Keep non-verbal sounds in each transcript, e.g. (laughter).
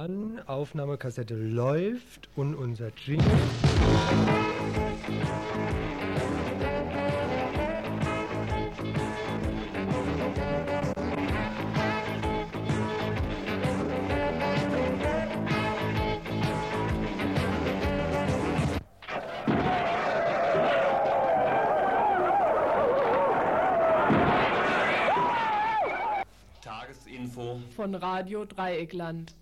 an, Aufnahmekassette läuft und unser Jingle. Tagesinfo von Radio Dreieckland.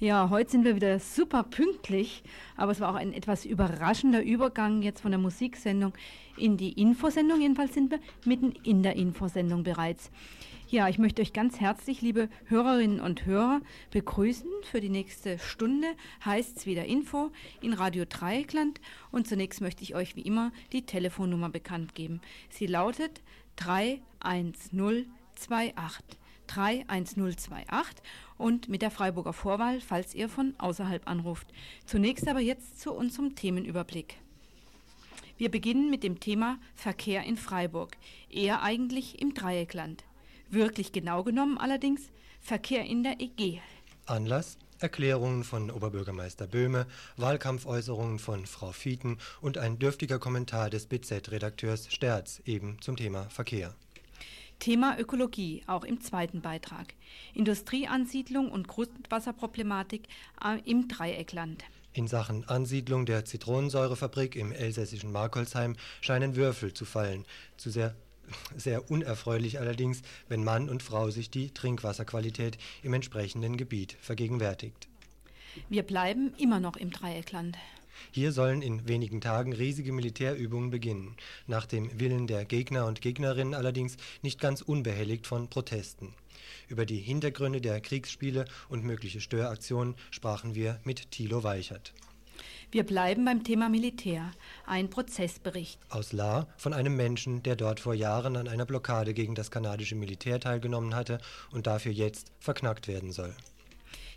Ja, heute sind wir wieder super pünktlich, aber es war auch ein etwas überraschender Übergang jetzt von der Musiksendung in die Infosendung. Jedenfalls sind wir mitten in der Infosendung bereits. Ja, ich möchte euch ganz herzlich, liebe Hörerinnen und Hörer, begrüßen für die nächste Stunde. Heißt es wieder Info in Radio Dreieckland. Und zunächst möchte ich euch wie immer die Telefonnummer bekannt geben. Sie lautet 31028. 31028 und mit der Freiburger Vorwahl, falls ihr von außerhalb anruft. Zunächst aber jetzt zu unserem Themenüberblick. Wir beginnen mit dem Thema Verkehr in Freiburg, eher eigentlich im Dreieckland. Wirklich genau genommen allerdings Verkehr in der EG. Anlass? Erklärungen von Oberbürgermeister Böhme, Wahlkampfäußerungen von Frau Fieten und ein dürftiger Kommentar des BZ-Redakteurs Sterz eben zum Thema Verkehr. Thema Ökologie, auch im zweiten Beitrag. Industrieansiedlung und Grundwasserproblematik äh, im Dreieckland. In Sachen Ansiedlung der Zitronensäurefabrik im elsässischen Markolsheim scheinen Würfel zu fallen. Zu sehr, (laughs) sehr unerfreulich allerdings, wenn Mann und Frau sich die Trinkwasserqualität im entsprechenden Gebiet vergegenwärtigt. Wir bleiben immer noch im Dreieckland. Hier sollen in wenigen Tagen riesige Militärübungen beginnen, nach dem Willen der Gegner und Gegnerinnen allerdings nicht ganz unbehelligt von Protesten. Über die Hintergründe der Kriegsspiele und mögliche Störaktionen sprachen wir mit Thilo Weichert. Wir bleiben beim Thema Militär. Ein Prozessbericht. Aus La von einem Menschen, der dort vor Jahren an einer Blockade gegen das kanadische Militär teilgenommen hatte und dafür jetzt verknackt werden soll.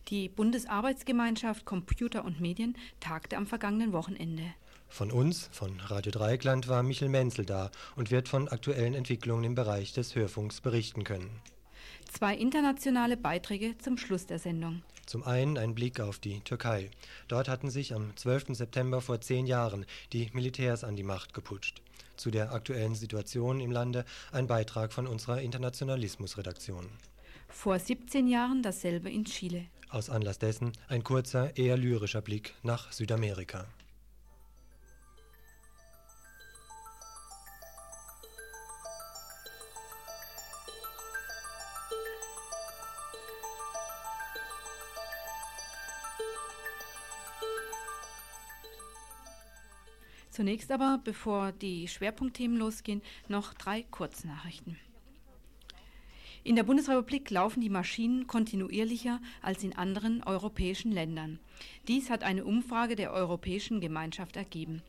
Die Bundesarbeitsgemeinschaft Computer und Medien tagte am vergangenen Wochenende. Von uns, von Radio Dreieckland, war Michel Menzel da und wird von aktuellen Entwicklungen im Bereich des Hörfunks berichten können. Zwei internationale Beiträge zum Schluss der Sendung. Zum einen ein Blick auf die Türkei. Dort hatten sich am 12. September vor zehn Jahren die Militärs an die Macht geputscht. Zu der aktuellen Situation im Lande ein Beitrag von unserer Internationalismusredaktion. Vor 17 Jahren dasselbe in Chile. Aus Anlass dessen ein kurzer, eher lyrischer Blick nach Südamerika. Zunächst aber, bevor die Schwerpunktthemen losgehen, noch drei Kurznachrichten. In der Bundesrepublik laufen die Maschinen kontinuierlicher als in anderen europäischen Ländern. Dies hat eine Umfrage der Europäischen Gemeinschaft ergeben.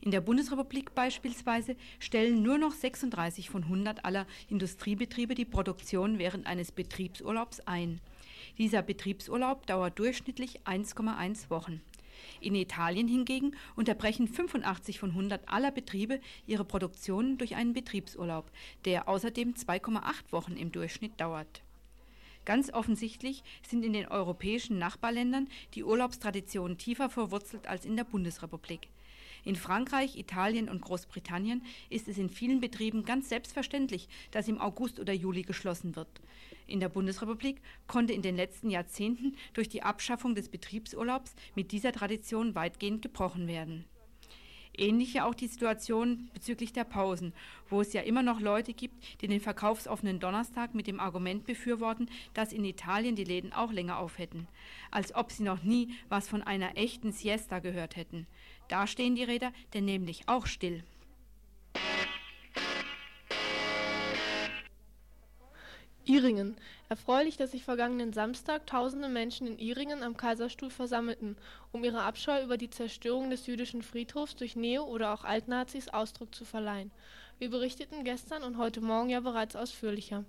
In der Bundesrepublik beispielsweise stellen nur noch 36 von 100 aller Industriebetriebe die Produktion während eines Betriebsurlaubs ein. Dieser Betriebsurlaub dauert durchschnittlich 1,1 Wochen. In Italien hingegen unterbrechen 85 von 100 aller Betriebe ihre Produktion durch einen Betriebsurlaub, der außerdem 2,8 Wochen im Durchschnitt dauert. Ganz offensichtlich sind in den europäischen Nachbarländern die Urlaubstraditionen tiefer verwurzelt als in der Bundesrepublik. In Frankreich, Italien und Großbritannien ist es in vielen Betrieben ganz selbstverständlich, dass im August oder Juli geschlossen wird. In der Bundesrepublik konnte in den letzten Jahrzehnten durch die Abschaffung des Betriebsurlaubs mit dieser Tradition weitgehend gebrochen werden. Ähnlich ja auch die Situation bezüglich der Pausen, wo es ja immer noch Leute gibt, die den verkaufsoffenen Donnerstag mit dem Argument befürworten, dass in Italien die Läden auch länger auf hätten, als ob sie noch nie was von einer echten Siesta gehört hätten. Da stehen die Räder denn nämlich auch still. Iringen. Erfreulich, dass sich vergangenen Samstag tausende Menschen in Iringen am Kaiserstuhl versammelten, um ihrer Abscheu über die Zerstörung des jüdischen Friedhofs durch Neo- oder auch Altnazis Ausdruck zu verleihen. Wir berichteten gestern und heute Morgen ja bereits ausführlicher.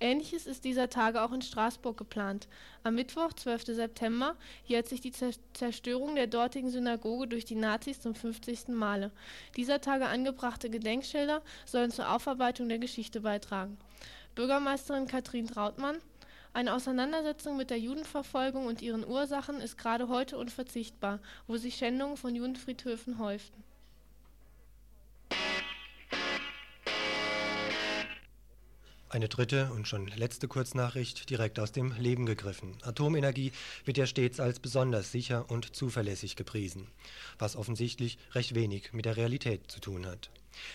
Ähnliches ist dieser Tage auch in Straßburg geplant. Am Mittwoch, 12. September, jährt sich die Zerstörung der dortigen Synagoge durch die Nazis zum 50. Male. Dieser Tage angebrachte Gedenkschilder sollen zur Aufarbeitung der Geschichte beitragen. Bürgermeisterin Katrin Trautmann eine Auseinandersetzung mit der Judenverfolgung und ihren Ursachen ist gerade heute unverzichtbar, wo sich Schändungen von Judenfriedhöfen häuften. Eine dritte und schon letzte Kurznachricht direkt aus dem Leben gegriffen. Atomenergie wird ja stets als besonders sicher und zuverlässig gepriesen, was offensichtlich recht wenig mit der Realität zu tun hat.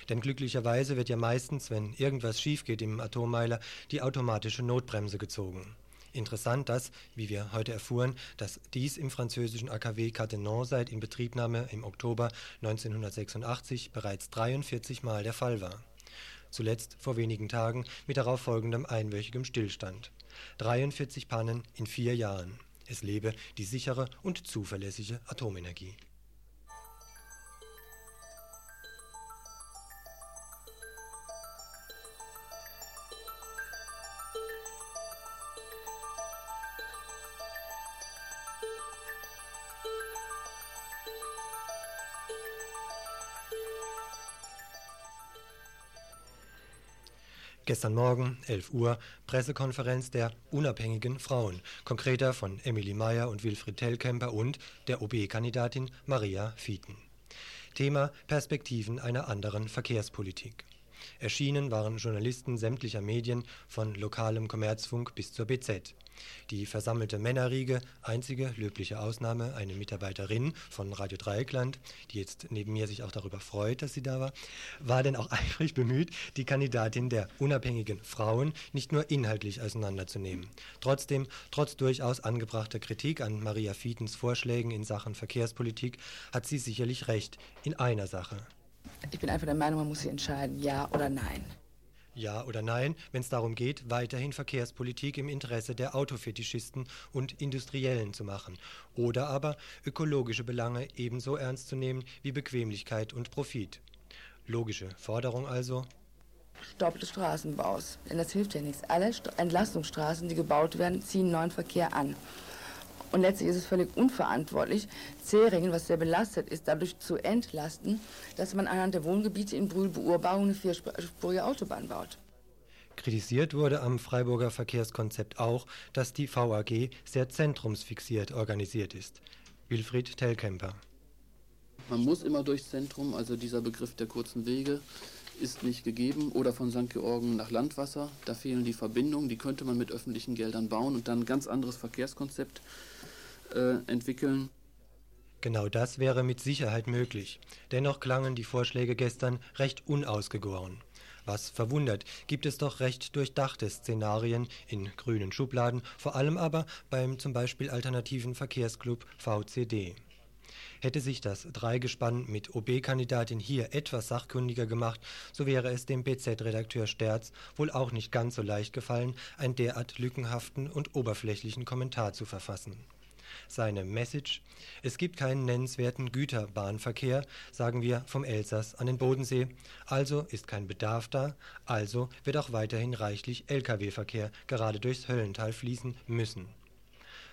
Denn glücklicherweise wird ja meistens, wenn irgendwas schief geht im Atommeiler, die automatische Notbremse gezogen. Interessant, dass, wie wir heute erfuhren, dass dies im französischen AKW Cattenom seit Inbetriebnahme im Oktober 1986 bereits 43 Mal der Fall war zuletzt vor wenigen Tagen mit darauf folgendem einwöchigem Stillstand. 43 Pannen in vier Jahren. Es lebe die sichere und zuverlässige Atomenergie. Gestern Morgen, 11 Uhr, Pressekonferenz der unabhängigen Frauen, konkreter von Emily Meyer und Wilfried Tellkemper und der OB-Kandidatin Maria Fieten. Thema Perspektiven einer anderen Verkehrspolitik. Erschienen waren Journalisten sämtlicher Medien von lokalem Kommerzfunk bis zur BZ. Die versammelte Männerriege, einzige löbliche Ausnahme, eine Mitarbeiterin von Radio Dreieckland, die jetzt neben mir sich auch darüber freut, dass sie da war, war denn auch eifrig bemüht, die Kandidatin der unabhängigen Frauen nicht nur inhaltlich auseinanderzunehmen. Trotzdem, trotz durchaus angebrachter Kritik an Maria Fietens Vorschlägen in Sachen Verkehrspolitik, hat sie sicherlich recht in einer Sache. Ich bin einfach der Meinung, man muss sich entscheiden, ja oder nein. Ja oder nein, wenn es darum geht, weiterhin Verkehrspolitik im Interesse der Autofetischisten und Industriellen zu machen. Oder aber ökologische Belange ebenso ernst zu nehmen wie Bequemlichkeit und Profit. Logische Forderung also. Stopp des Straßenbaus. Denn das hilft ja nichts. Alle Entlastungsstraßen, die gebaut werden, ziehen neuen Verkehr an. Und letztlich ist es völlig unverantwortlich, Zeringen, was sehr belastet ist, dadurch zu entlasten, dass man anhand der Wohngebiete in Brühl-Beurbarung eine vierspurige Autobahn baut. Kritisiert wurde am Freiburger Verkehrskonzept auch, dass die VAG sehr zentrumsfixiert organisiert ist. Wilfried Tellkemper. Man muss immer durchs Zentrum, also dieser Begriff der kurzen Wege ist nicht gegeben. Oder von St. Georgen nach Landwasser, da fehlen die Verbindungen, die könnte man mit öffentlichen Geldern bauen und dann ein ganz anderes Verkehrskonzept äh, entwickeln. Genau das wäre mit Sicherheit möglich. Dennoch klangen die Vorschläge gestern recht unausgegoren. Was verwundert, gibt es doch recht durchdachte Szenarien in grünen Schubladen, vor allem aber beim zum Beispiel alternativen Verkehrsclub VCD. Hätte sich das Dreigespann mit OB-Kandidatin hier etwas sachkundiger gemacht, so wäre es dem BZ-Redakteur Sterz wohl auch nicht ganz so leicht gefallen, einen derart lückenhaften und oberflächlichen Kommentar zu verfassen. Seine Message: Es gibt keinen nennenswerten Güterbahnverkehr, sagen wir vom Elsass an den Bodensee, also ist kein Bedarf da, also wird auch weiterhin reichlich Lkw-Verkehr gerade durchs Höllental fließen müssen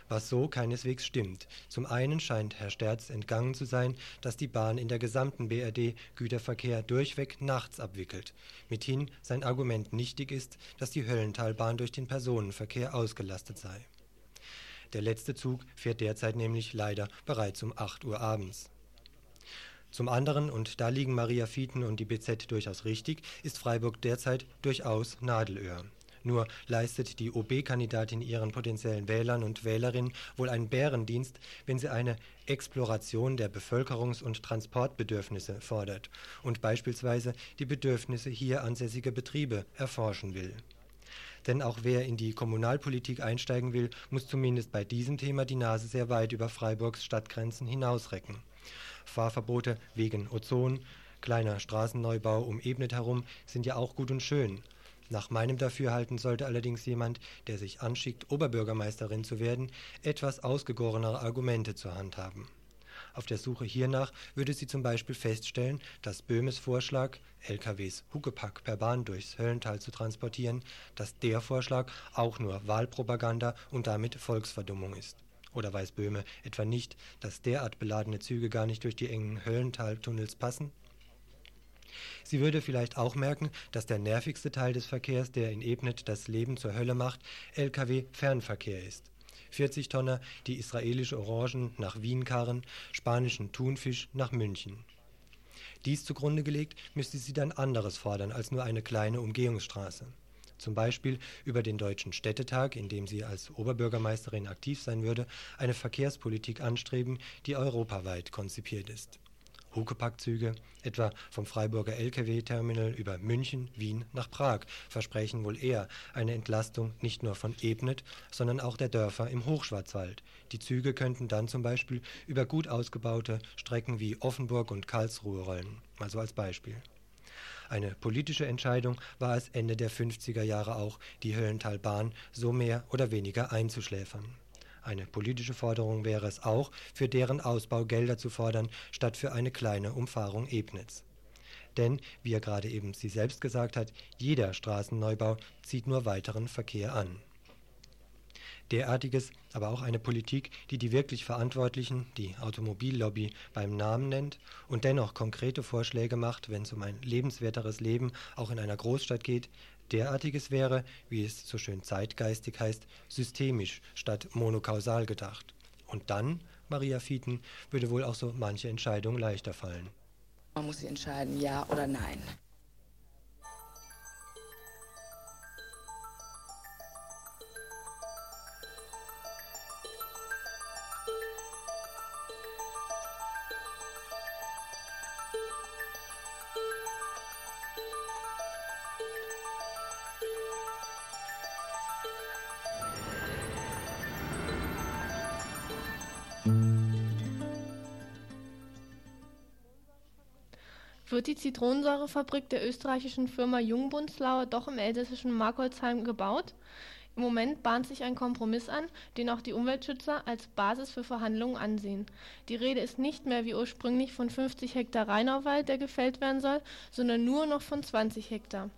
was so keineswegs stimmt. Zum einen scheint Herr Sterz entgangen zu sein, dass die Bahn in der gesamten BRD Güterverkehr durchweg nachts abwickelt. Mithin sein Argument nichtig ist, dass die Höllentalbahn durch den Personenverkehr ausgelastet sei. Der letzte Zug fährt derzeit nämlich leider bereits um 8 Uhr abends. Zum anderen, und da liegen Maria Fieten und die BZ durchaus richtig, ist Freiburg derzeit durchaus Nadelöhr. Nur leistet die OB-Kandidatin ihren potenziellen Wählern und Wählerinnen wohl einen Bärendienst, wenn sie eine Exploration der Bevölkerungs- und Transportbedürfnisse fordert und beispielsweise die Bedürfnisse hier ansässiger Betriebe erforschen will. Denn auch wer in die Kommunalpolitik einsteigen will, muss zumindest bei diesem Thema die Nase sehr weit über Freiburgs Stadtgrenzen hinausrecken. Fahrverbote wegen Ozon, kleiner Straßenneubau um Ebnet herum sind ja auch gut und schön. Nach meinem Dafürhalten sollte allerdings jemand, der sich anschickt, Oberbürgermeisterin zu werden, etwas ausgegorenere Argumente zur Hand haben. Auf der Suche hiernach würde sie zum Beispiel feststellen, dass Böhmes Vorschlag, LKWs Huckepack per Bahn durchs Höllental zu transportieren, dass der Vorschlag auch nur Wahlpropaganda und damit Volksverdummung ist. Oder weiß Böhme etwa nicht, dass derart beladene Züge gar nicht durch die engen Höllentaltunnels passen? Sie würde vielleicht auch merken, dass der nervigste Teil des Verkehrs, der in Ebnet das Leben zur Hölle macht, Lkw-Fernverkehr ist. 40 Tonner, die israelische Orangen nach Wien karren, spanischen Thunfisch nach München. Dies zugrunde gelegt, müsste sie dann anderes fordern als nur eine kleine Umgehungsstraße. Zum Beispiel über den Deutschen Städtetag, in dem sie als Oberbürgermeisterin aktiv sein würde, eine Verkehrspolitik anstreben, die europaweit konzipiert ist. Huckepackzüge, etwa vom Freiburger Lkw-Terminal über München, Wien nach Prag, versprechen wohl eher eine Entlastung nicht nur von Ebnet, sondern auch der Dörfer im Hochschwarzwald. Die Züge könnten dann zum Beispiel über gut ausgebaute Strecken wie Offenburg und Karlsruhe rollen, mal so als Beispiel. Eine politische Entscheidung war es Ende der 50er Jahre auch, die Höllentalbahn so mehr oder weniger einzuschläfern. Eine politische Forderung wäre es auch, für deren Ausbau Gelder zu fordern, statt für eine kleine Umfahrung Ebnitz. Denn, wie er gerade eben sie selbst gesagt hat, jeder Straßenneubau zieht nur weiteren Verkehr an. Derartiges, aber auch eine Politik, die die wirklich Verantwortlichen, die Automobillobby, beim Namen nennt und dennoch konkrete Vorschläge macht, wenn es um ein lebenswerteres Leben auch in einer Großstadt geht, Derartiges wäre, wie es so schön zeitgeistig heißt, systemisch statt monokausal gedacht. Und dann, Maria Fieten, würde wohl auch so manche Entscheidung leichter fallen. Man muss sich entscheiden, ja oder nein. Zitronensäurefabrik der österreichischen Firma Jungbunzlauer doch im elsässischen Markholzheim gebaut? Im Moment bahnt sich ein Kompromiss an, den auch die Umweltschützer als Basis für Verhandlungen ansehen. Die Rede ist nicht mehr wie ursprünglich von 50 Hektar Rheinauwald, der gefällt werden soll, sondern nur noch von 20 Hektar.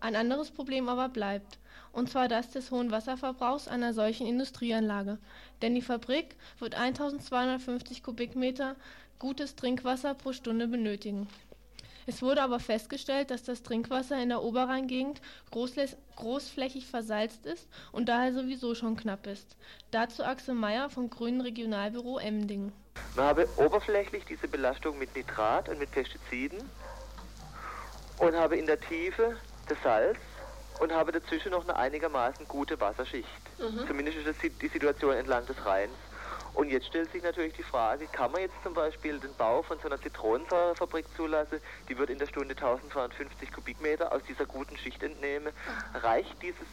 Ein anderes Problem aber bleibt, und zwar das des hohen Wasserverbrauchs einer solchen Industrieanlage. Denn die Fabrik wird 1250 Kubikmeter gutes Trinkwasser pro Stunde benötigen. Es wurde aber festgestellt, dass das Trinkwasser in der Oberrheingegend großflächig versalzt ist und daher sowieso schon knapp ist. Dazu Axel Meyer vom Grünen Regionalbüro Emding. Man habe oberflächlich diese Belastung mit Nitrat und mit Pestiziden und habe in der Tiefe das Salz und habe dazwischen noch eine einigermaßen gute Wasserschicht. Mhm. Zumindest ist das die Situation entlang des Rheins. Und jetzt stellt sich natürlich die Frage, kann man jetzt zum Beispiel den Bau von so einer Zitronensäurefabrik zulassen, die wird in der Stunde 1250 Kubikmeter aus dieser guten Schicht entnehmen. Reicht dieses,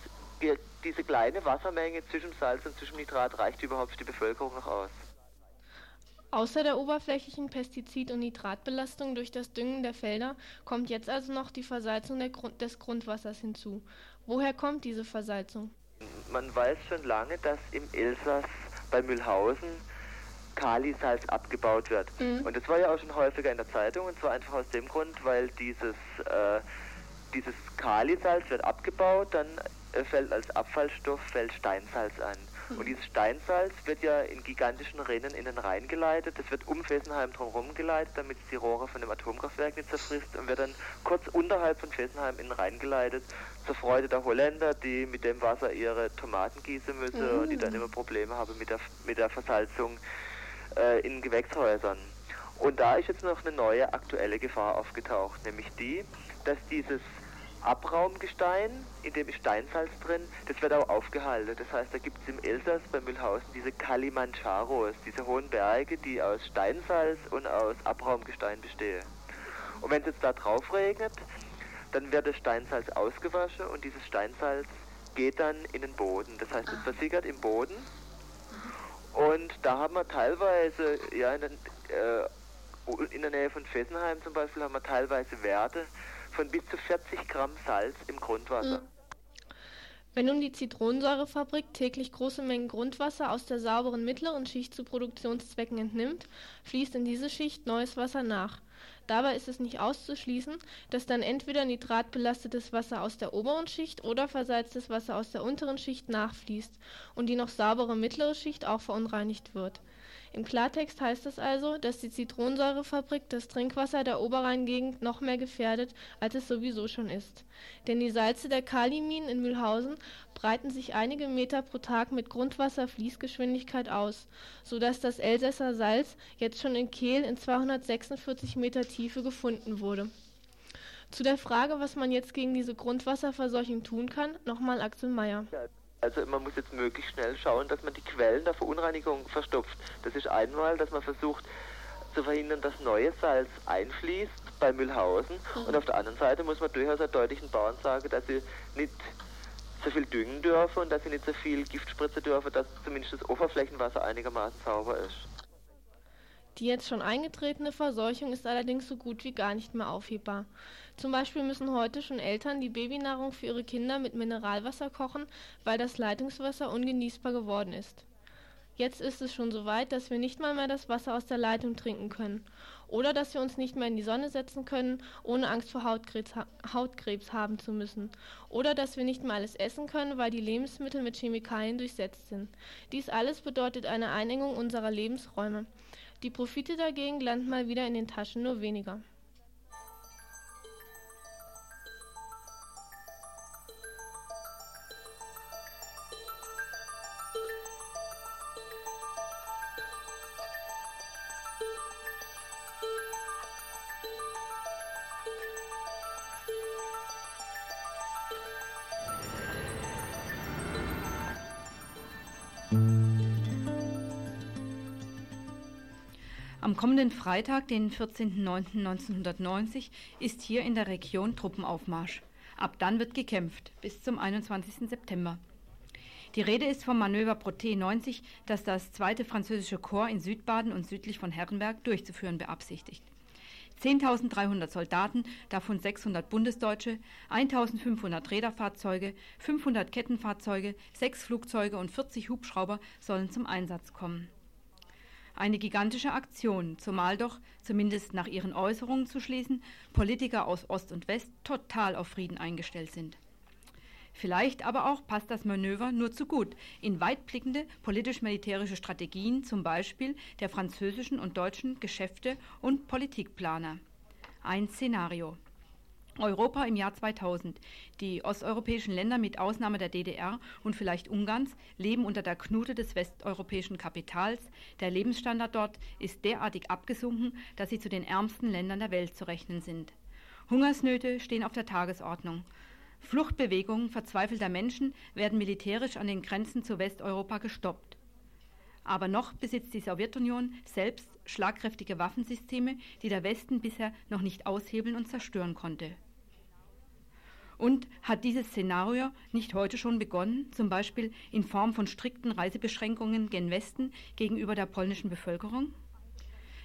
diese kleine Wassermenge zwischen Salz und zwischen Nitrat, reicht überhaupt für die Bevölkerung noch aus? Außer der oberflächlichen Pestizid- und Nitratbelastung durch das Düngen der Felder kommt jetzt also noch die Versalzung Grund des Grundwassers hinzu. Woher kommt diese Versalzung? Man weiß schon lange, dass im Elsass bei Mühlhausen Kalisalz abgebaut wird. Mhm. Und das war ja auch schon häufiger in der Zeitung und zwar einfach aus dem Grund, weil dieses, äh, dieses Kalisalz wird abgebaut, dann äh, fällt als Abfallstoff fällt Steinsalz an. Und dieses Steinsalz wird ja in gigantischen Rinnen in den Rhein geleitet. Das wird um Fessenheim drumherum geleitet, damit es die Rohre von dem Atomkraftwerk nicht zerfrisst und wird dann kurz unterhalb von Fessenheim in den Rhein geleitet. Zur Freude der Holländer, die mit dem Wasser ihre Tomaten gießen müssen mhm. und die dann immer Probleme haben mit der, mit der Versalzung äh, in Gewächshäusern. Und da ist jetzt noch eine neue aktuelle Gefahr aufgetaucht, nämlich die, dass dieses Abraumgestein, in dem ist Steinsalz drin, das wird auch aufgehalten. Das heißt, da gibt es im Elsass bei Mühlhausen diese Kalimandscharos, diese hohen Berge, die aus Steinsalz und aus Abraumgestein bestehen. Und wenn es jetzt da drauf regnet, dann wird das Steinsalz ausgewaschen und dieses Steinsalz geht dann in den Boden. Das heißt, es versickert im Boden. Und da haben wir teilweise, ja, in, den, äh, in der Nähe von Fessenheim zum Beispiel, haben wir teilweise Werte, von bis zu 40 Gramm Salz im Grundwasser. Wenn nun die Zitronensäurefabrik täglich große Mengen Grundwasser aus der sauberen mittleren Schicht zu Produktionszwecken entnimmt, fließt in diese Schicht neues Wasser nach. Dabei ist es nicht auszuschließen, dass dann entweder nitratbelastetes Wasser aus der oberen Schicht oder versalztes Wasser aus der unteren Schicht nachfließt und die noch saubere mittlere Schicht auch verunreinigt wird im Klartext heißt es also, dass die Zitronensäurefabrik das Trinkwasser der Oberrheingegend noch mehr gefährdet, als es sowieso schon ist. Denn die Salze der Kaliminen in Mühlhausen breiten sich einige Meter pro Tag mit Grundwasserfließgeschwindigkeit aus, so dass das Elsässer Salz jetzt schon in Kehl in 246 Meter Tiefe gefunden wurde. Zu der Frage, was man jetzt gegen diese Grundwasserverseuchung tun kann, nochmal Axel Mayer. Also man muss jetzt möglichst schnell schauen, dass man die Quellen der Verunreinigung verstopft. Das ist einmal, dass man versucht zu verhindern, dass neues Salz einfließt bei Mühlhausen. Mhm. Und auf der anderen Seite muss man durchaus auch deutlichen Bauern sagen, dass sie nicht so viel düngen dürfen und dass sie nicht so viel Gift spritzen dürfen, dass zumindest das Oberflächenwasser einigermaßen sauber ist. Die jetzt schon eingetretene Verseuchung ist allerdings so gut wie gar nicht mehr aufhebbar. Zum Beispiel müssen heute schon Eltern die Babynahrung für ihre Kinder mit Mineralwasser kochen, weil das Leitungswasser ungenießbar geworden ist. Jetzt ist es schon so weit, dass wir nicht mal mehr das Wasser aus der Leitung trinken können oder dass wir uns nicht mehr in die Sonne setzen können, ohne Angst vor Hautkrebs, Hautkrebs haben zu müssen oder dass wir nicht mehr alles essen können, weil die Lebensmittel mit Chemikalien durchsetzt sind. Dies alles bedeutet eine Einengung unserer Lebensräume. Die Profite dagegen landen mal wieder in den Taschen nur weniger. Am kommenden Freitag, den 14.09.1990, ist hier in der Region Truppenaufmarsch. Ab dann wird gekämpft, bis zum 21. September. Die Rede ist vom Manöver Proté 90, das das zweite französische Korps in Südbaden und südlich von Herrenberg durchzuführen beabsichtigt. 10.300 Soldaten, davon 600 Bundesdeutsche, 1.500 Räderfahrzeuge, 500 Kettenfahrzeuge, sechs Flugzeuge und 40 Hubschrauber sollen zum Einsatz kommen. Eine gigantische Aktion, zumal doch, zumindest nach ihren Äußerungen zu schließen, Politiker aus Ost und West total auf Frieden eingestellt sind. Vielleicht aber auch passt das Manöver nur zu gut in weitblickende politisch-militärische Strategien, zum Beispiel der französischen und deutschen Geschäfte und Politikplaner. Ein Szenario. Europa im Jahr 2000. Die osteuropäischen Länder mit Ausnahme der DDR und vielleicht Ungarns leben unter der Knute des westeuropäischen Kapitals. Der Lebensstandard dort ist derartig abgesunken, dass sie zu den ärmsten Ländern der Welt zu rechnen sind. Hungersnöte stehen auf der Tagesordnung. Fluchtbewegungen verzweifelter Menschen werden militärisch an den Grenzen zu Westeuropa gestoppt. Aber noch besitzt die Sowjetunion selbst schlagkräftige Waffensysteme, die der Westen bisher noch nicht aushebeln und zerstören konnte. Und hat dieses Szenario nicht heute schon begonnen, zum Beispiel in Form von strikten Reisebeschränkungen gen Westen gegenüber der polnischen Bevölkerung?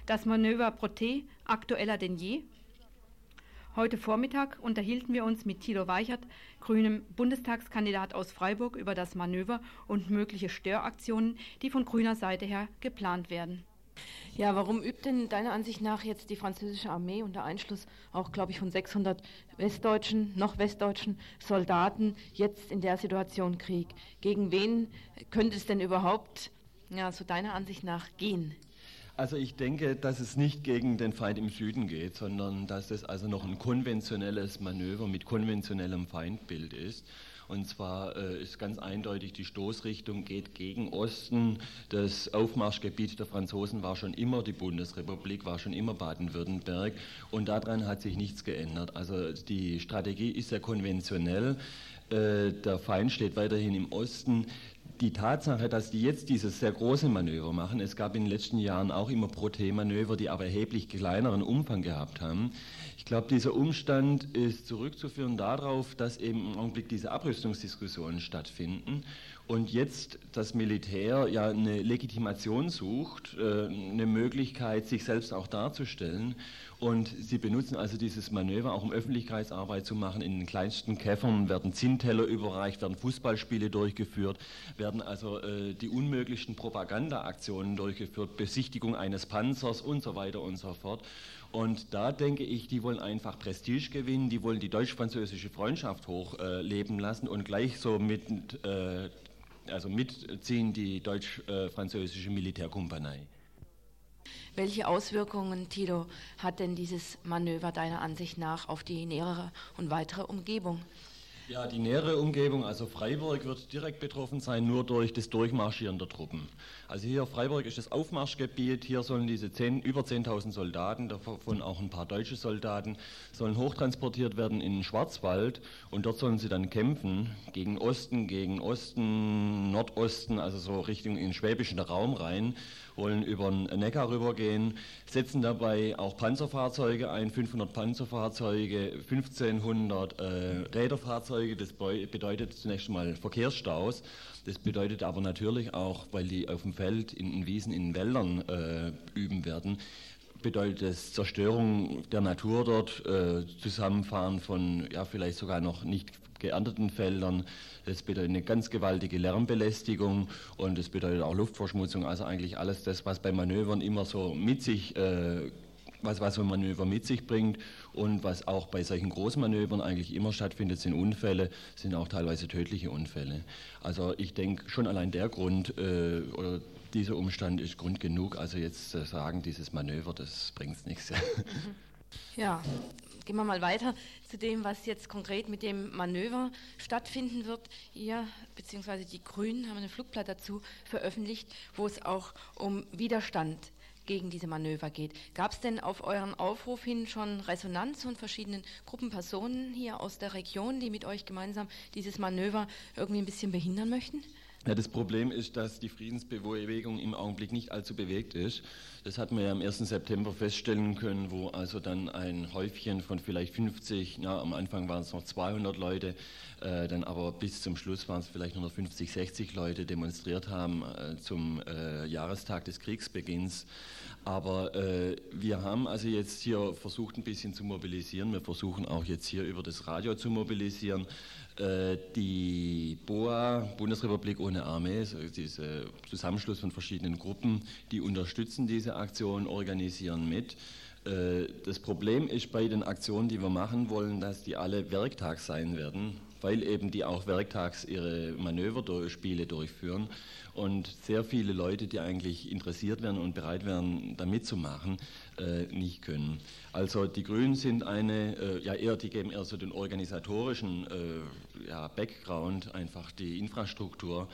Das Manöver Proté aktueller denn je? Heute Vormittag unterhielten wir uns mit Thilo Weichert, grünem Bundestagskandidat aus Freiburg, über das Manöver und mögliche Störaktionen, die von grüner Seite her geplant werden. Ja, warum übt denn deiner Ansicht nach jetzt die französische Armee unter Einschluss auch, glaube ich, von 600 westdeutschen, noch westdeutschen Soldaten jetzt in der Situation Krieg? Gegen wen könnte es denn überhaupt, ja, so deiner Ansicht nach gehen? Also ich denke, dass es nicht gegen den Feind im Süden geht, sondern dass es also noch ein konventionelles Manöver mit konventionellem Feindbild ist. Und zwar äh, ist ganz eindeutig, die Stoßrichtung geht gegen Osten. Das Aufmarschgebiet der Franzosen war schon immer die Bundesrepublik, war schon immer Baden-Württemberg. Und daran hat sich nichts geändert. Also die Strategie ist sehr konventionell. Äh, der Feind steht weiterhin im Osten die Tatsache, dass die jetzt dieses sehr große Manöver machen, es gab in den letzten Jahren auch immer Proté-Manöver, die aber erheblich kleineren Umfang gehabt haben. Ich glaube, dieser Umstand ist zurückzuführen darauf, dass eben im Augenblick diese Abrüstungsdiskussionen stattfinden und jetzt das Militär ja eine Legitimation sucht, äh, eine Möglichkeit, sich selbst auch darzustellen Und sie benutzen also dieses Manöver auch um Öffentlichkeitsarbeit zu machen. In den kleinsten Käffern werden Zinnteller überreicht, werden Fußballspiele durchgeführt, werden also äh, die unmöglichsten Propagandaaktionen durchgeführt, Besichtigung eines Panzers und so weiter und so fort. Und da denke ich, die wollen einfach Prestige gewinnen, die wollen die deutsch-französische Freundschaft hochleben äh, lassen und gleich so mit, äh, also mitziehen die deutsch-französische Militärkompanie. Welche Auswirkungen, Tito, hat denn dieses Manöver deiner Ansicht nach auf die nähere und weitere Umgebung? Ja, die nähere Umgebung, also Freiburg, wird direkt betroffen sein, nur durch das Durchmarschieren der Truppen. Also hier Freiburg ist das Aufmarschgebiet, hier sollen diese 10, über 10.000 Soldaten, davon auch ein paar deutsche Soldaten, sollen hochtransportiert werden in den Schwarzwald. Und dort sollen sie dann kämpfen, gegen Osten, gegen Osten, Nordosten, also so Richtung in den schwäbischen Raum rein wollen über den Neckar rübergehen, setzen dabei auch Panzerfahrzeuge ein, 500 Panzerfahrzeuge, 1500 äh, Räderfahrzeuge. Das bedeutet zunächst mal Verkehrsstaus. Das bedeutet aber natürlich auch, weil die auf dem Feld, in den Wiesen, in den Wäldern äh, üben werden, bedeutet es Zerstörung der Natur dort, äh, Zusammenfahren von ja vielleicht sogar noch nicht geernteten Feldern. Das bedeutet eine ganz gewaltige Lärmbelästigung und es bedeutet auch Luftverschmutzung. Also eigentlich alles das, was bei Manövern immer so mit sich äh, was, was ein Manöver mit sich bringt und was auch bei solchen Großmanövern eigentlich immer stattfindet, sind Unfälle, sind auch teilweise tödliche Unfälle. Also ich denke schon allein der Grund äh, oder dieser Umstand ist Grund genug. Also jetzt zu sagen, dieses Manöver, das bringt nichts. (laughs) Ja, gehen wir mal weiter zu dem, was jetzt konkret mit dem Manöver stattfinden wird. Ihr bzw. die Grünen haben ein Flugblatt dazu veröffentlicht, wo es auch um Widerstand gegen diese Manöver geht. Gab es denn auf euren Aufruf hin schon Resonanz von verschiedenen Gruppenpersonen hier aus der Region, die mit euch gemeinsam dieses Manöver irgendwie ein bisschen behindern möchten? Ja, das Problem ist, dass die Friedensbewegung im Augenblick nicht allzu bewegt ist. Das hatten wir ja am 1. September feststellen können, wo also dann ein Häufchen von vielleicht 50, na, am Anfang waren es noch 200 Leute, äh, dann aber bis zum Schluss waren es vielleicht nur noch 50, 60 Leute demonstriert haben äh, zum äh, Jahrestag des Kriegsbeginns. Aber äh, wir haben also jetzt hier versucht, ein bisschen zu mobilisieren. Wir versuchen auch jetzt hier über das Radio zu mobilisieren. Äh, die BOA, Bundesrepublik ohne Armee, also dieser Zusammenschluss von verschiedenen Gruppen, die unterstützen diese Aktion, organisieren mit. Äh, das Problem ist bei den Aktionen, die wir machen wollen, dass die alle werktags sein werden, weil eben die auch werktags ihre Manöverspiele durchführen und sehr viele Leute, die eigentlich interessiert werden und bereit wären, da mitzumachen, äh, nicht können. Also die Grünen sind eine, äh, ja eher, die geben eher so den organisatorischen ja, Background, einfach die Infrastruktur.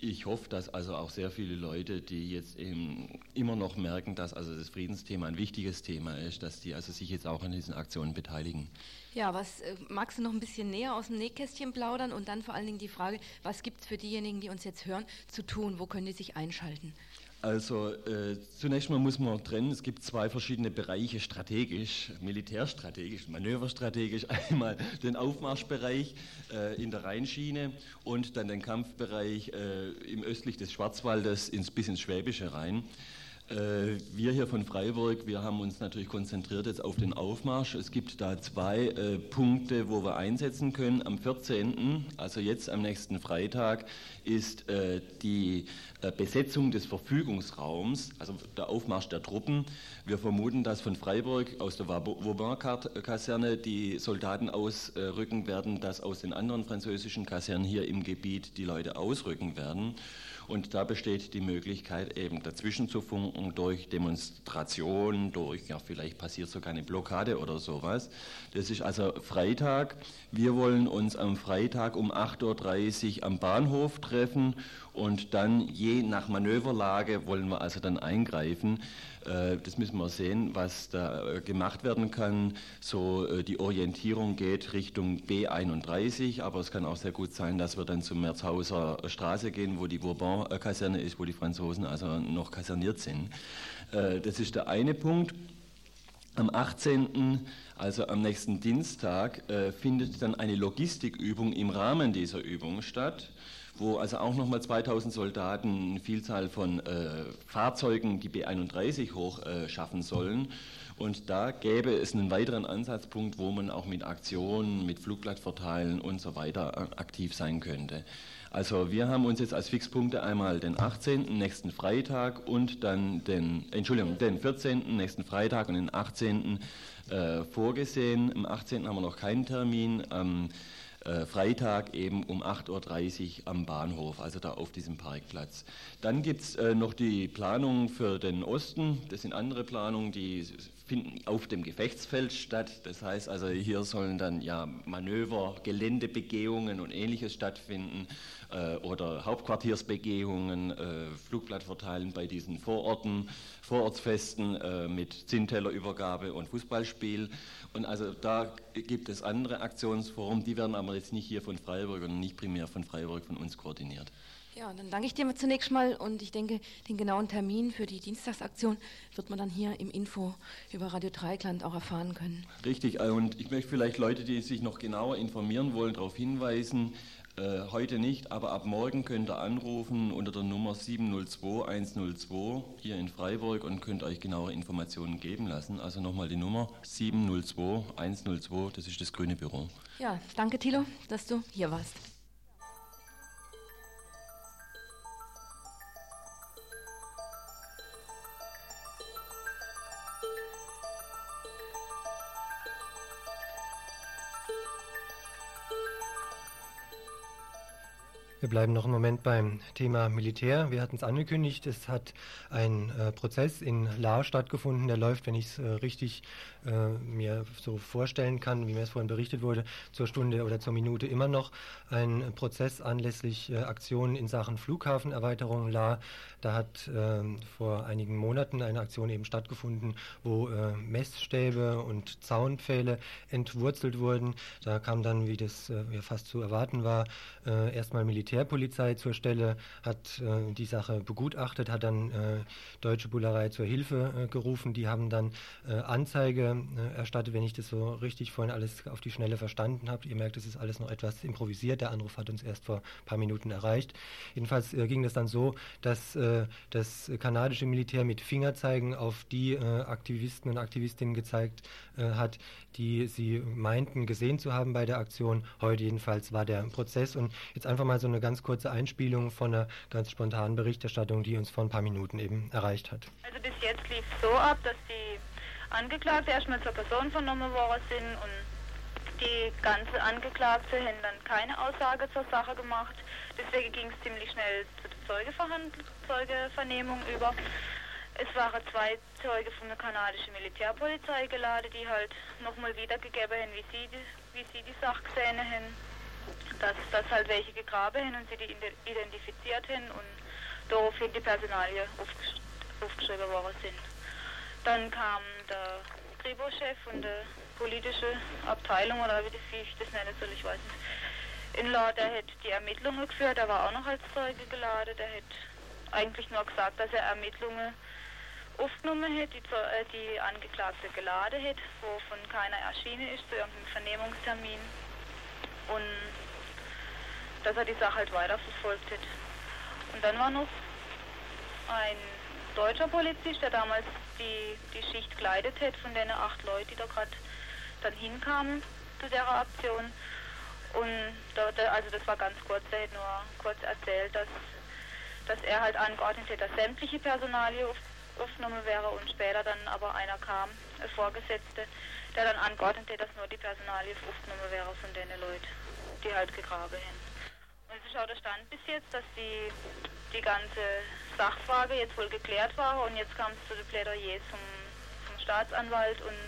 Ich hoffe, dass also auch sehr viele Leute, die jetzt eben immer noch merken, dass also das Friedensthema ein wichtiges Thema ist, dass die also sich jetzt auch an diesen Aktionen beteiligen. Ja, was äh, magst du noch ein bisschen näher aus dem Nähkästchen plaudern und dann vor allen Dingen die Frage, was gibt es für diejenigen, die uns jetzt hören, zu tun? Wo können die sich einschalten? Also äh, zunächst mal muss man trennen, es gibt zwei verschiedene Bereiche strategisch, militärstrategisch, manöverstrategisch. (laughs) Einmal den Aufmarschbereich äh, in der Rheinschiene und dann den Kampfbereich äh, im östlich des Schwarzwaldes ins, bis ins Schwäbische Rhein. Äh, wir hier von Freiburg, wir haben uns natürlich konzentriert jetzt auf den Aufmarsch. Es gibt da zwei äh, Punkte, wo wir einsetzen können. Am 14., also jetzt am nächsten Freitag, ist äh, die äh, Besetzung des Verfügungsraums, also der Aufmarsch der Truppen. Wir vermuten, dass von Freiburg aus der Vauban-Kaserne die Soldaten ausrücken werden, dass aus den anderen französischen Kasernen hier im Gebiet die Leute ausrücken werden. Und da besteht die Möglichkeit, eben dazwischen zu funken durch Demonstrationen, durch, ja, vielleicht passiert sogar eine Blockade oder sowas. Das ist also Freitag. Wir wollen uns am Freitag um 8.30 Uhr am Bahnhof treffen und dann je nach Manöverlage wollen wir also dann eingreifen. Äh, das müssen wir sehen, was da äh, gemacht werden kann. So äh, die Orientierung geht Richtung B31, aber es kann auch sehr gut sein, dass wir dann zur Merzhauser Straße gehen, wo die Bourbon-Kaserne ist, wo die Franzosen also noch kaserniert sind. Das ist der eine Punkt. Am 18., also am nächsten Dienstag, findet dann eine Logistikübung im Rahmen dieser Übung statt wo also auch nochmal 2000 Soldaten eine Vielzahl von äh, Fahrzeugen, die B-31 hoch äh, schaffen sollen. Und da gäbe es einen weiteren Ansatzpunkt, wo man auch mit Aktionen, mit Flugblattverteilen und so weiter äh, aktiv sein könnte. Also wir haben uns jetzt als Fixpunkte einmal den 18. nächsten Freitag und dann den, Entschuldigung, den 14. nächsten Freitag und den 18. Äh, vorgesehen. Am 18. haben wir noch keinen Termin. Am äh, Freitag eben um 8.30 Uhr am Bahnhof, also da auf diesem Parkplatz. Dann gibt es äh, noch die Planungen für den Osten. Das sind andere Planungen, die finden auf dem Gefechtsfeld statt. Das heißt also, hier sollen dann ja Manöver, Geländebegehungen und ähnliches stattfinden äh, oder Hauptquartiersbegehungen, äh, Flugblatt verteilen bei diesen Vororten, Vorortsfesten äh, mit Zinntellerübergabe und Fußballspiel. Und also da gibt es andere Aktionsformen, die werden aber jetzt nicht hier von Freiburg und nicht primär von Freiburg von uns koordiniert. Ja, dann danke ich dir zunächst mal und ich denke, den genauen Termin für die Dienstagsaktion wird man dann hier im Info über Radio Dreikland auch erfahren können. Richtig, und ich möchte vielleicht Leute, die sich noch genauer informieren wollen, darauf hinweisen, äh, heute nicht, aber ab morgen könnt ihr anrufen unter der Nummer 702 102 hier in Freiburg und könnt euch genauere Informationen geben lassen. Also nochmal die Nummer 702 102, das ist das grüne Büro. Ja, danke Thilo, dass du hier warst. Wir bleiben noch einen Moment beim Thema Militär. Wir hatten es angekündigt, es hat ein äh, Prozess in Lahr stattgefunden, der läuft, wenn ich es äh, richtig äh, mir so vorstellen kann, wie mir es vorhin berichtet wurde, zur Stunde oder zur Minute immer noch ein Prozess anlässlich äh, Aktionen in Sachen Flughafenerweiterung Lahr. Da hat ähm, vor einigen Monaten eine Aktion eben stattgefunden, wo äh, Messstäbe und Zaunpfähle entwurzelt wurden. Da kam dann, wie das äh, ja fast zu erwarten war, erstmal Militär Militärpolizei zur Stelle, hat äh, die Sache begutachtet, hat dann äh, Deutsche Bullerei zur Hilfe äh, gerufen. Die haben dann äh, Anzeige äh, erstattet, wenn ich das so richtig vorhin alles auf die Schnelle verstanden habe. Ihr merkt, es ist alles noch etwas improvisiert. Der Anruf hat uns erst vor ein paar Minuten erreicht. Jedenfalls äh, ging es dann so, dass das kanadische Militär mit Fingerzeigen auf die Aktivisten und Aktivistinnen gezeigt hat, die sie meinten gesehen zu haben bei der Aktion. Heute jedenfalls war der Prozess und jetzt einfach mal so eine ganz kurze Einspielung von einer ganz spontanen Berichterstattung, die uns vor ein paar Minuten eben erreicht hat. Also bis jetzt lief es so ab, dass die Angeklagte erstmal zur Person vernommen worden sind und die ganze Angeklagte haben dann keine Aussage zur Sache gemacht. Deswegen ging es ziemlich schnell zur Zeugevernehmung über. Es waren zwei Zeuge von der kanadischen Militärpolizei geladen, die halt nochmal wiedergegeben haben, wie sie, die, wie sie die Sache gesehen haben. Dass, dass halt welche gegraben haben und sie die identifiziert haben und daraufhin die Personalien aufgeschrieben worden sind. Dann kam der Kribo-Chef und die politische Abteilung, oder wie, ich das nennen soll, ich weiß nicht. In Law, der hat die Ermittlungen geführt, er war auch noch als Zeuge geladen, der hat eigentlich nur gesagt, dass er Ermittlungen aufgenommen hat, die, äh, die Angeklagte geladen hat, wovon keiner erschienen ist zu irgendeinem Vernehmungstermin. Und dass er die Sache halt weiterverfolgt hat. Und dann war noch ein deutscher Polizist, der damals die, die Schicht geleitet hat, von den acht Leuten, die da gerade dann hinkamen zu der Aktion. Und da, also das war ganz kurz, der hat nur kurz erzählt, dass, dass er halt angeordnet hat, dass sämtliche Personalien auf aufgenommen wäre und später dann aber einer kam, ein Vorgesetzte, der dann hat, dass nur die Personalie aufgenommen wäre von den Leuten, die halt gegraben haben. Und es ist auch der Stand bis jetzt, dass die, die ganze Sachfrage jetzt wohl geklärt war und jetzt kam es zu den Plädoyers zum, zum Staatsanwalt und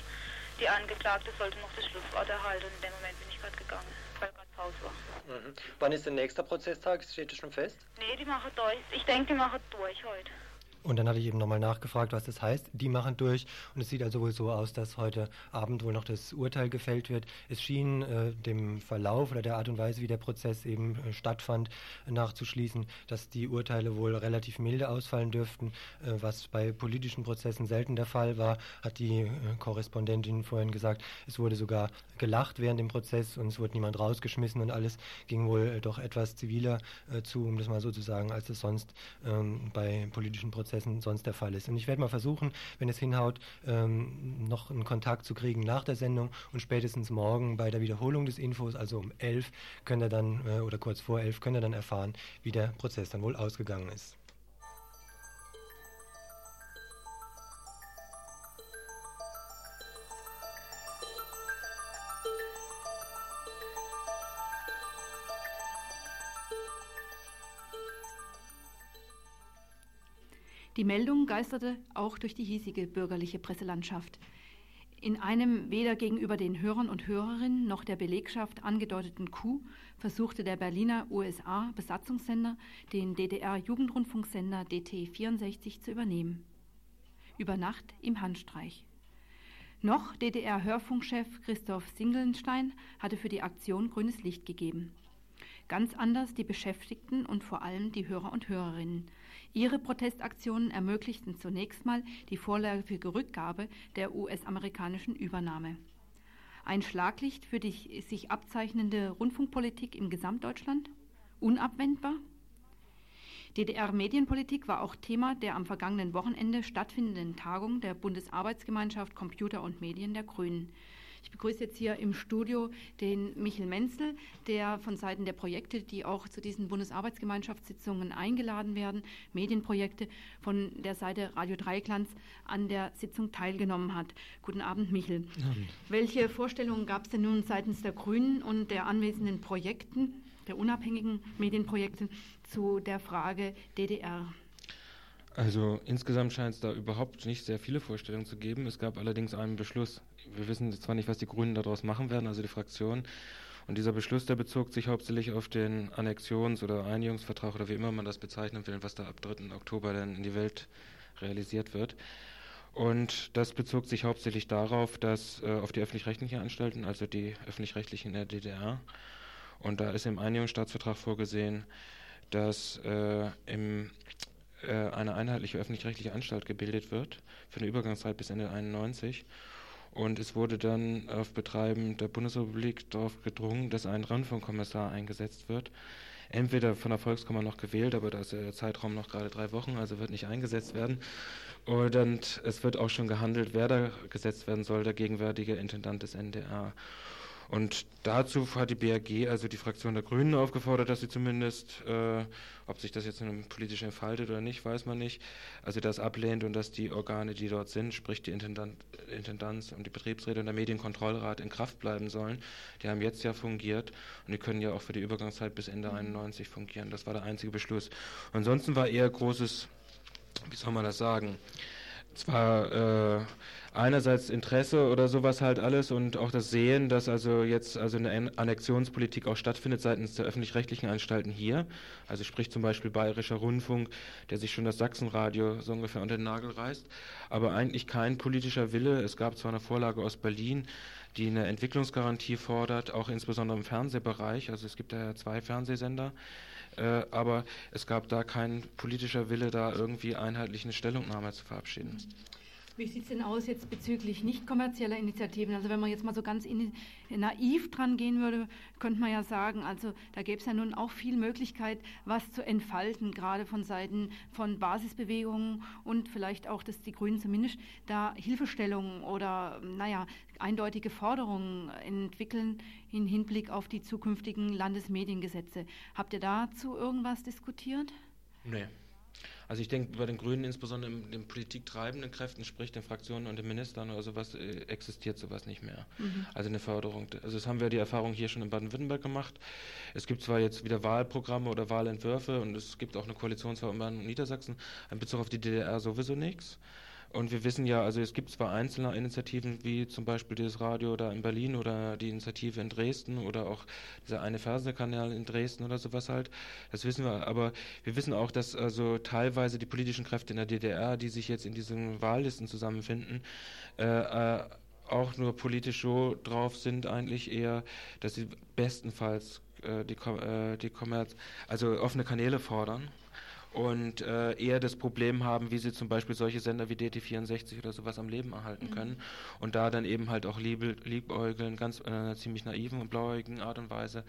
die Angeklagte sollte noch das Schlusswort erhalten und in dem Moment bin ich gerade gegangen, weil gerade Pause war. Mhm. Wann ist der nächste Prozesstag? Steht das schon fest? Nee, die machen durch. Ich denke, die machen durch heute. Und dann hatte ich eben nochmal nachgefragt, was das heißt. Die machen durch. Und es sieht also wohl so aus, dass heute Abend wohl noch das Urteil gefällt wird. Es schien äh, dem Verlauf oder der Art und Weise, wie der Prozess eben äh, stattfand, nachzuschließen, dass die Urteile wohl relativ milde ausfallen dürften. Äh, was bei politischen Prozessen selten der Fall war, hat die äh, Korrespondentin vorhin gesagt. Es wurde sogar gelacht während dem Prozess und es wurde niemand rausgeschmissen und alles ging wohl äh, doch etwas ziviler zu, um das mal so zu sagen, als es sonst ähm, bei politischen Prozessen Prozessen sonst der Fall ist. Und ich werde mal versuchen, wenn es hinhaut, ähm, noch einen Kontakt zu kriegen nach der Sendung und spätestens morgen bei der Wiederholung des Infos, also um 11, könnt ihr dann, äh, oder kurz vor 11, könnt ihr dann erfahren, wie der Prozess dann wohl ausgegangen ist. Die Meldung geisterte auch durch die hiesige bürgerliche Presselandschaft. In einem weder gegenüber den Hörern und Hörerinnen noch der Belegschaft angedeuteten Coup versuchte der Berliner USA-Besatzungssender den DDR-Jugendrundfunksender DT64 zu übernehmen. Über Nacht im Handstreich. Noch DDR-Hörfunkchef Christoph Singelnstein hatte für die Aktion grünes Licht gegeben. Ganz anders die Beschäftigten und vor allem die Hörer und Hörerinnen. Ihre Protestaktionen ermöglichten zunächst mal die vorläufige Rückgabe der US-amerikanischen Übernahme. Ein Schlaglicht für die sich abzeichnende Rundfunkpolitik im Gesamtdeutschland? Unabwendbar? DDR-Medienpolitik war auch Thema der am vergangenen Wochenende stattfindenden Tagung der Bundesarbeitsgemeinschaft Computer und Medien der Grünen. Ich begrüße jetzt hier im Studio den Michel Menzel, der von Seiten der Projekte, die auch zu diesen Bundesarbeitsgemeinschaftssitzungen eingeladen werden, Medienprojekte von der Seite Radio Dreiglanz an der Sitzung teilgenommen hat. Guten Abend, Michel. Abend. Welche Vorstellungen gab es denn nun seitens der Grünen und der anwesenden Projekten, der unabhängigen Medienprojekte zu der Frage DDR? Also insgesamt scheint es da überhaupt nicht sehr viele Vorstellungen zu geben. Es gab allerdings einen Beschluss. Wir wissen zwar nicht, was die Grünen daraus machen werden, also die Fraktion. Und dieser Beschluss, der bezog sich hauptsächlich auf den Annexions- oder Einigungsvertrag oder wie immer man das bezeichnen will, was da ab 3. Oktober dann in die Welt realisiert wird. Und das bezog sich hauptsächlich darauf, dass äh, auf die öffentlich-rechtlichen Anstalten, also die öffentlich-rechtlichen in der DDR, und da ist im Einigungsstaatsvertrag vorgesehen, dass äh, im eine einheitliche öffentlich-rechtliche Anstalt gebildet wird für eine Übergangszeit bis Ende 91. Und es wurde dann auf Betreiben der Bundesrepublik darauf gedrungen, dass ein Rundfunkkommissar eingesetzt wird. Entweder von der Volkskammer noch gewählt, aber da ist der Zeitraum noch gerade drei Wochen, also wird nicht eingesetzt werden. Und es wird auch schon gehandelt, wer da gesetzt werden soll, der gegenwärtige Intendant des NDR. Und dazu hat die BRG, also die Fraktion der Grünen, aufgefordert, dass sie zumindest, äh, ob sich das jetzt politisch entfaltet oder nicht, weiß man nicht, also das ablehnt und dass die Organe, die dort sind, sprich die Intendant, Intendanz und die Betriebsräte und der Medienkontrollrat in Kraft bleiben sollen. Die haben jetzt ja fungiert und die können ja auch für die Übergangszeit bis Ende 91 fungieren. Das war der einzige Beschluss. Ansonsten war eher großes, wie soll man das sagen, zwar äh, einerseits Interesse oder sowas halt alles und auch das Sehen, dass also jetzt also eine Annexionspolitik auch stattfindet seitens der öffentlich-rechtlichen Anstalten hier. Also sprich zum Beispiel Bayerischer Rundfunk, der sich schon das Sachsenradio so ungefähr unter den Nagel reißt, aber eigentlich kein politischer Wille. Es gab zwar eine Vorlage aus Berlin, die eine Entwicklungsgarantie fordert, auch insbesondere im Fernsehbereich. Also es gibt ja zwei Fernsehsender. Äh, aber es gab da kein politischer Wille, da irgendwie einheitlich eine Stellungnahme zu verabschieden. Wie sieht es denn aus jetzt bezüglich nicht kommerzieller Initiativen? Also wenn man jetzt mal so ganz in, naiv dran gehen würde, könnte man ja sagen, also da gäbe es ja nun auch viel Möglichkeit, was zu entfalten, gerade von Seiten von Basisbewegungen und vielleicht auch, dass die Grünen zumindest da Hilfestellungen oder, naja, eindeutige Forderungen entwickeln im Hinblick auf die zukünftigen Landesmediengesetze. Habt ihr dazu irgendwas diskutiert? Nee. Also ich denke, bei den Grünen, insbesondere in den politiktreibenden Kräften, sprich den Fraktionen und den Ministern oder sowas, äh, existiert sowas nicht mehr. Mhm. Also eine Förderung. Also das haben wir die Erfahrung hier schon in Baden-Württemberg gemacht. Es gibt zwar jetzt wieder Wahlprogramme oder Wahlentwürfe und es gibt auch eine Koalitionsvereinbarung in Niedersachsen, in Bezug auf die DDR sowieso nichts Und wir wissen ja, also es gibt zwar einzelne Initiativen, wie zum Beispiel dieses Radio da in Berlin oder die Initiative in Dresden oder auch dieser eine Fernsehkanal in Dresden oder sowas halt. Das wissen wir, aber wir wissen auch, dass also teilweise die politischen Kräfte in der DDR, die sich jetzt in diesen Wahllisten zusammenfinden, äh, äh, auch nur politisch so drauf sind, eigentlich eher, dass sie bestenfalls äh, die, äh, die Kommerz, also offene Kanäle fordern und äh, eher das Problem haben, wie sie zum Beispiel solche Sender wie DT64 oder sowas am Leben erhalten mhm. können und da dann eben halt auch lieb, liebäugeln, ganz in einer ziemlich naiven und blauäugigen Art und Weise,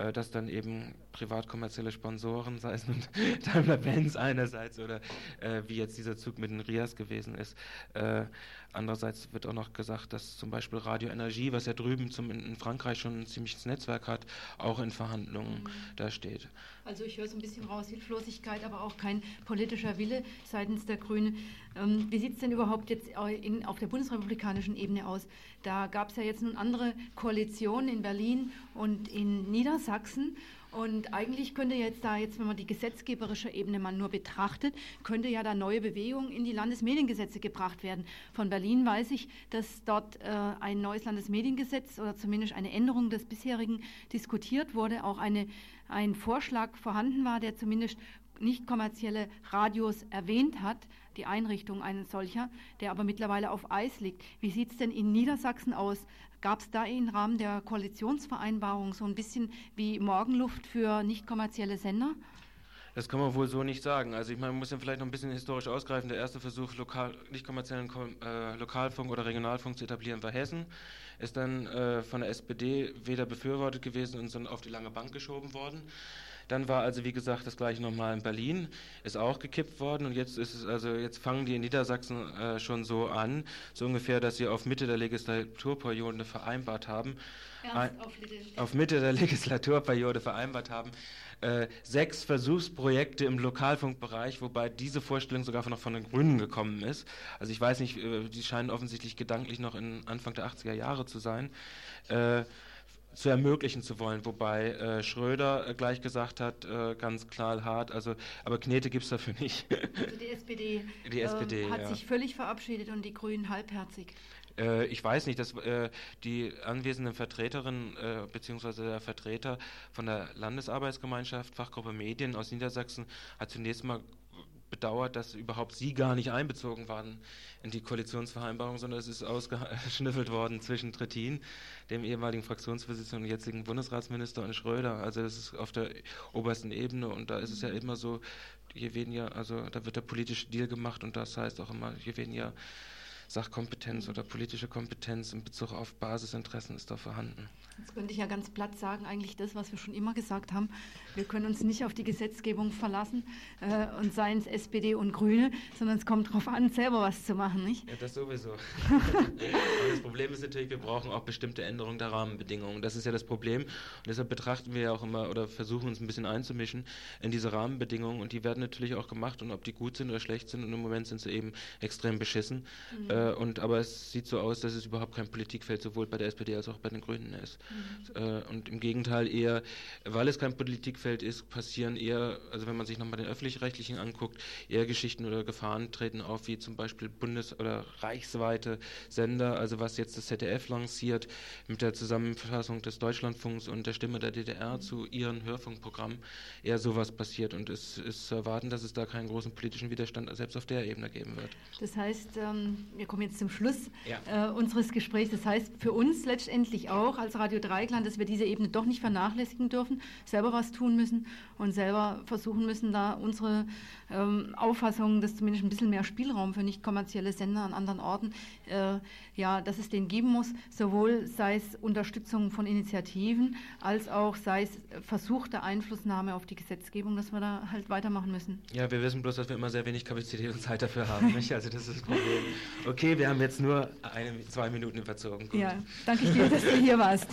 äh, dass dann eben privatkommerzielle Sponsoren, sei es nun (laughs) Daimler-Benz einerseits oder äh, wie jetzt dieser Zug mit den Rias gewesen ist, äh, Andererseits wird auch noch gesagt, dass zum Beispiel Radio Energie, was ja drüben zum, in Frankreich schon ein ziemliches Netzwerk hat, auch in Verhandlungen mhm. da steht. Also ich höre so ein bisschen raus, Hilflosigkeit, aber auch kein politischer Wille seitens der Grünen. Ähm, wie sieht es denn überhaupt jetzt in, auf der bundesrepublikanischen Ebene aus? Da gab es ja jetzt nun andere Koalitionen in Berlin und in Niedersachsen. Und eigentlich könnte jetzt da jetzt, wenn man die gesetzgeberische Ebene mal nur betrachtet, könnte ja da neue Bewegung in die Landesmediengesetze gebracht werden. Von Berlin weiß ich, dass dort äh, ein neues Landesmediengesetz oder zumindest eine Änderung des bisherigen diskutiert wurde, auch eine, ein Vorschlag vorhanden war, der zumindest nicht kommerzielle Radios erwähnt hat, die Einrichtung eines solcher, der aber mittlerweile auf Eis liegt. Wie sieht es denn in Niedersachsen aus? Gab es da im Rahmen der Koalitionsvereinbarung so ein bisschen wie Morgenluft für nicht kommerzielle Sender? Das kann man wohl so nicht sagen. Also ich meine, man muss ja vielleicht noch ein bisschen historisch ausgreifen. Der erste Versuch, lokal, nicht kommerziellen äh, Lokalfunk oder Regionalfunk zu etablieren, war Hessen. Ist dann äh, von der SPD weder befürwortet gewesen und sondern auf die lange Bank geschoben worden. Dann war also, wie gesagt, das gleiche nochmal in Berlin, ist auch gekippt worden und jetzt ist es, also jetzt fangen die in Niedersachsen äh, schon so an, so ungefähr, dass sie auf Mitte der Legislaturperiode vereinbart haben, ein, auf, auf, Mitte der Legislaturperiode vereinbart haben, äh, sechs Versuchsprojekte im Lokalfunkbereich, wobei diese Vorstellung sogar noch von den Grünen gekommen ist. Also ich weiß nicht, äh, die scheinen offensichtlich gedanklich noch in Anfang der 80er Jahre zu sein. Äh, zu ermöglichen zu wollen, wobei äh, Schröder äh, gleich gesagt hat, äh, ganz klar hart, also aber Knete gibt es dafür nicht. Also die SPD, die SPD ähm, hat ja. sich völlig verabschiedet und die Grünen halbherzig. Äh, ich weiß nicht, dass äh, die anwesenden Vertreterinnen bzw. der Vertreter von der Landesarbeitsgemeinschaft Fachgruppe Medien aus Niedersachsen hat zunächst mal bedauert, dass überhaupt sie gar nicht einbezogen waren in die Koalitionsvereinbarung, sondern es ist ausgeschnüffelt worden zwischen Trittin, dem ehemaligen Fraktionsvorsitzenden und jetzigen Bundesratsminister, und Schröder. Also das ist auf der obersten Ebene und da ist es ja immer so, je weniger, also da wird der politische Deal gemacht und das heißt auch immer, je weniger Sachkompetenz oder politische Kompetenz in Bezug auf Basisinteressen ist da vorhanden. Jetzt könnte ich ja ganz platt sagen, eigentlich das, was wir schon immer gesagt haben. Wir können uns nicht auf die Gesetzgebung verlassen äh, und seien es SPD und Grüne, sondern es kommt darauf an, selber was zu machen, nicht? Ja, das sowieso. (laughs) das Problem ist natürlich, wir brauchen auch bestimmte Änderungen der Rahmenbedingungen. Das ist ja das Problem. Und deshalb betrachten wir ja auch immer oder versuchen uns ein bisschen einzumischen in diese Rahmenbedingungen und die werden natürlich auch gemacht und ob die gut sind oder schlecht sind und im Moment sind sie eben extrem beschissen. Mhm. Äh, und, aber es sieht so aus, dass es überhaupt kein Politikfeld sowohl bei der SPD als auch bei den Grünen ist. Mhm. Äh, und im Gegenteil eher, weil es kein Politikfeld ist, passieren eher, also wenn man sich nochmal den öffentlich-rechtlichen anguckt, eher Geschichten oder Gefahren treten auf, wie zum Beispiel bundes- oder reichsweite Sender, also was jetzt das ZDF lanciert mit der Zusammenfassung des Deutschlandfunks und der Stimme der DDR mhm. zu ihren Hörfunkprogrammen, eher sowas passiert und es ist zu erwarten, dass es da keinen großen politischen Widerstand selbst auf der Ebene geben wird. Das heißt, ähm, wir kommen jetzt zum Schluss ja. äh, unseres Gesprächs, das heißt für uns letztendlich auch als Radio Dreiklang, dass wir diese Ebene doch nicht vernachlässigen dürfen, selber was tun müssen und selber versuchen müssen, da unsere ähm, Auffassung, dass zumindest ein bisschen mehr Spielraum für nicht kommerzielle Sender an anderen Orten, äh, ja, dass es den geben muss, sowohl sei es Unterstützung von Initiativen, als auch sei es versuchte Einflussnahme auf die Gesetzgebung, dass wir da halt weitermachen müssen. Ja, wir wissen bloß, dass wir immer sehr wenig Kapazität und Zeit dafür haben. Nicht? Also das ist das Problem. Okay, wir haben jetzt nur eine, zwei Minuten überzogen. Gut. Ja, danke dir, dass du hier warst.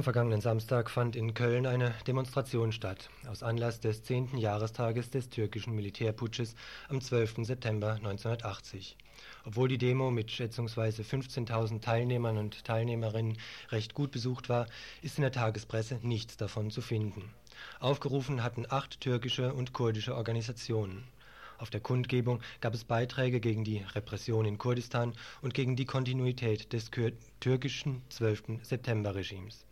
Am vergangenen Samstag fand in Köln eine Demonstration statt, aus Anlass des 10. Jahrestages des türkischen Militärputsches am 12. September 1980. Obwohl die Demo mit schätzungsweise 15.000 Teilnehmern und Teilnehmerinnen recht gut besucht war, ist in der Tagespresse nichts davon zu finden. Aufgerufen hatten acht türkische und kurdische Organisationen. Auf der Kundgebung gab es Beiträge gegen die Repression in Kurdistan und gegen die Kontinuität des türkischen 12. September-Regimes.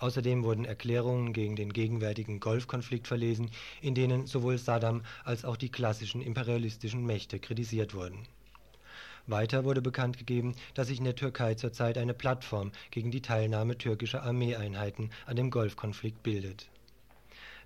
Außerdem wurden Erklärungen gegen den gegenwärtigen Golfkonflikt verlesen, in denen sowohl Saddam als auch die klassischen imperialistischen Mächte kritisiert wurden. Weiter wurde bekannt gegeben, dass sich in der Türkei zurzeit eine Plattform gegen die Teilnahme türkischer Armeeeinheiten an dem Golfkonflikt bildet.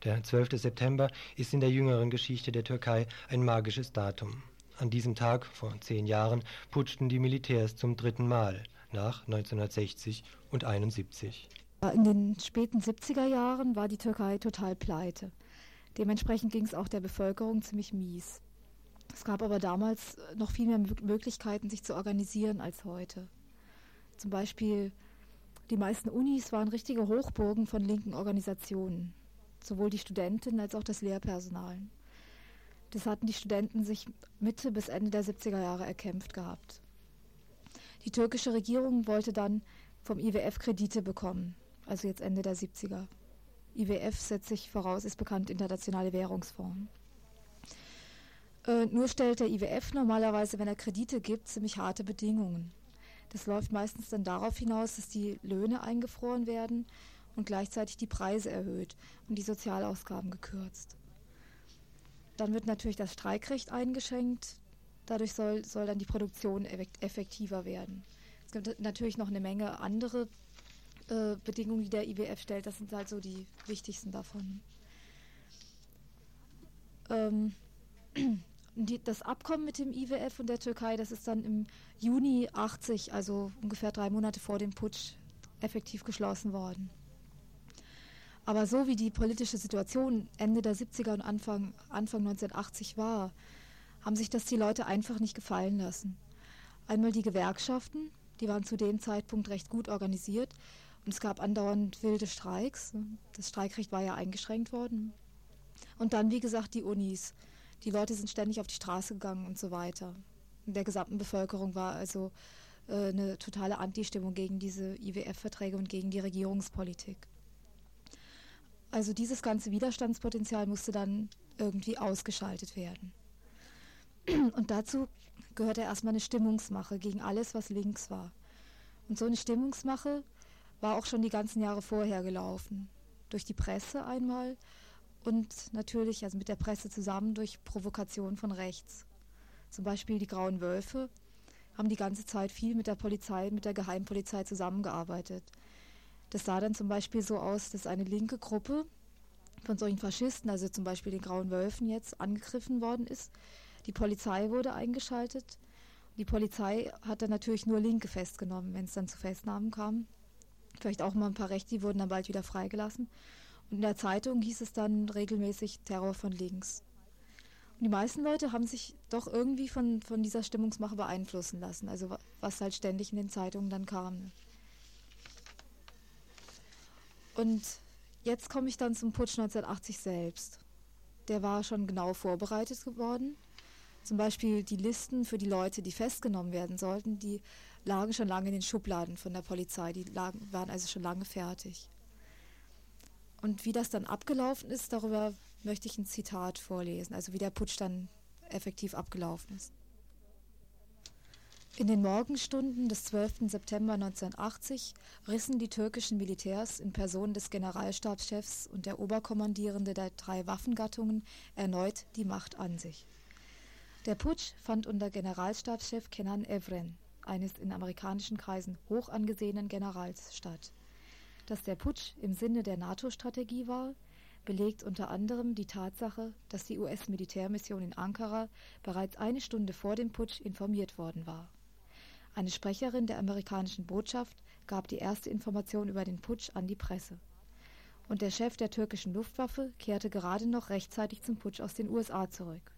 Der 12. September ist in der jüngeren Geschichte der Türkei ein magisches Datum. An diesem Tag, vor zehn Jahren, putschten die Militärs zum dritten Mal nach 1960 und 1971. In den späten 70er Jahren war die Türkei total pleite. Dementsprechend ging es auch der Bevölkerung ziemlich mies. Es gab aber damals noch viel mehr Möglichkeiten, sich zu organisieren als heute. Zum Beispiel die meisten Unis waren richtige Hochburgen von linken Organisationen sowohl die Studentinnen als auch das Lehrpersonal. Das hatten die Studenten sich Mitte bis Ende der 70er Jahre erkämpft gehabt. Die türkische Regierung wollte dann vom IWF Kredite bekommen, also jetzt Ende der 70er. IWF setzt sich voraus, ist bekannt Internationale Währungsfonds. Äh, nur stellt der IWF normalerweise, wenn er Kredite gibt, ziemlich harte Bedingungen. Das läuft meistens dann darauf hinaus, dass die Löhne eingefroren werden und gleichzeitig die Preise erhöht und die Sozialausgaben gekürzt. Dann wird natürlich das Streikrecht eingeschränkt. Dadurch soll, soll dann die Produktion effektiver werden. Es gibt natürlich noch eine Menge andere äh, Bedingungen, die der IWF stellt. Das sind halt so die wichtigsten davon. Ähm, (clears throat) die, das Abkommen mit dem IWF und der Türkei, das ist dann im Juni 80, also ungefähr drei Monate vor dem Putsch, effektiv geschlossen worden. Aber so wie die politische Situation Ende der 70er und Anfang, Anfang 1980 war, haben sich das die Leute einfach nicht gefallen lassen. Einmal die Gewerkschaften, die waren zu dem Zeitpunkt recht gut organisiert und es gab andauernd wilde Streiks. Das Streikrecht war ja eingeschränkt worden. Und dann, wie gesagt, die Unis. Die Leute sind ständig auf die Straße gegangen und so weiter. In der gesamten Bevölkerung war also äh, eine totale Anti-Stimmung gegen diese IWF-Verträge und gegen die Regierungspolitik. Also dieses ganze Widerstandspotenzial musste dann irgendwie ausgeschaltet werden. Und dazu gehörte erstmal eine Stimmungsmache gegen alles, was links war. Und so eine Stimmungsmache war auch schon die ganzen Jahre vorher gelaufen. Durch die Presse einmal und natürlich, also mit der Presse zusammen, durch Provokation von rechts. Zum Beispiel die Grauen Wölfe haben die ganze Zeit viel mit der Polizei, mit der Geheimpolizei zusammengearbeitet. Das sah dann zum Beispiel so aus, dass eine linke Gruppe von solchen Faschisten, also zum Beispiel den Grauen Wölfen jetzt, angegriffen worden ist. Die Polizei wurde eingeschaltet. Die Polizei hat dann natürlich nur Linke festgenommen, wenn es dann zu Festnahmen kam. Vielleicht auch mal ein paar Rechte, die wurden dann bald wieder freigelassen. Und in der Zeitung hieß es dann regelmäßig Terror von links. Und die meisten Leute haben sich doch irgendwie von, von dieser Stimmungsmache beeinflussen lassen, also was halt ständig in den Zeitungen dann kam. Und jetzt komme ich dann zum Putsch 1980 selbst. Der war schon genau vorbereitet geworden. Zum Beispiel die Listen für die Leute, die festgenommen werden sollten, die lagen schon lange in den Schubladen von der Polizei. Die lagen, waren also schon lange fertig. Und wie das dann abgelaufen ist, darüber möchte ich ein Zitat vorlesen, also wie der Putsch dann effektiv abgelaufen ist. In den Morgenstunden des 12. September 1980 rissen die türkischen Militärs in Person des Generalstabschefs und der Oberkommandierende der drei Waffengattungen erneut die Macht an sich. Der Putsch fand unter Generalstabschef Kenan Evren, eines in amerikanischen Kreisen hoch angesehenen Generals, statt. Dass der Putsch im Sinne der NATO-Strategie war, belegt unter anderem die Tatsache, dass die US-Militärmission in Ankara bereits eine Stunde vor dem Putsch informiert worden war. Eine Sprecherin der amerikanischen Botschaft gab die erste Information über den Putsch an die Presse. Und der Chef der türkischen Luftwaffe kehrte gerade noch rechtzeitig zum Putsch aus den USA zurück.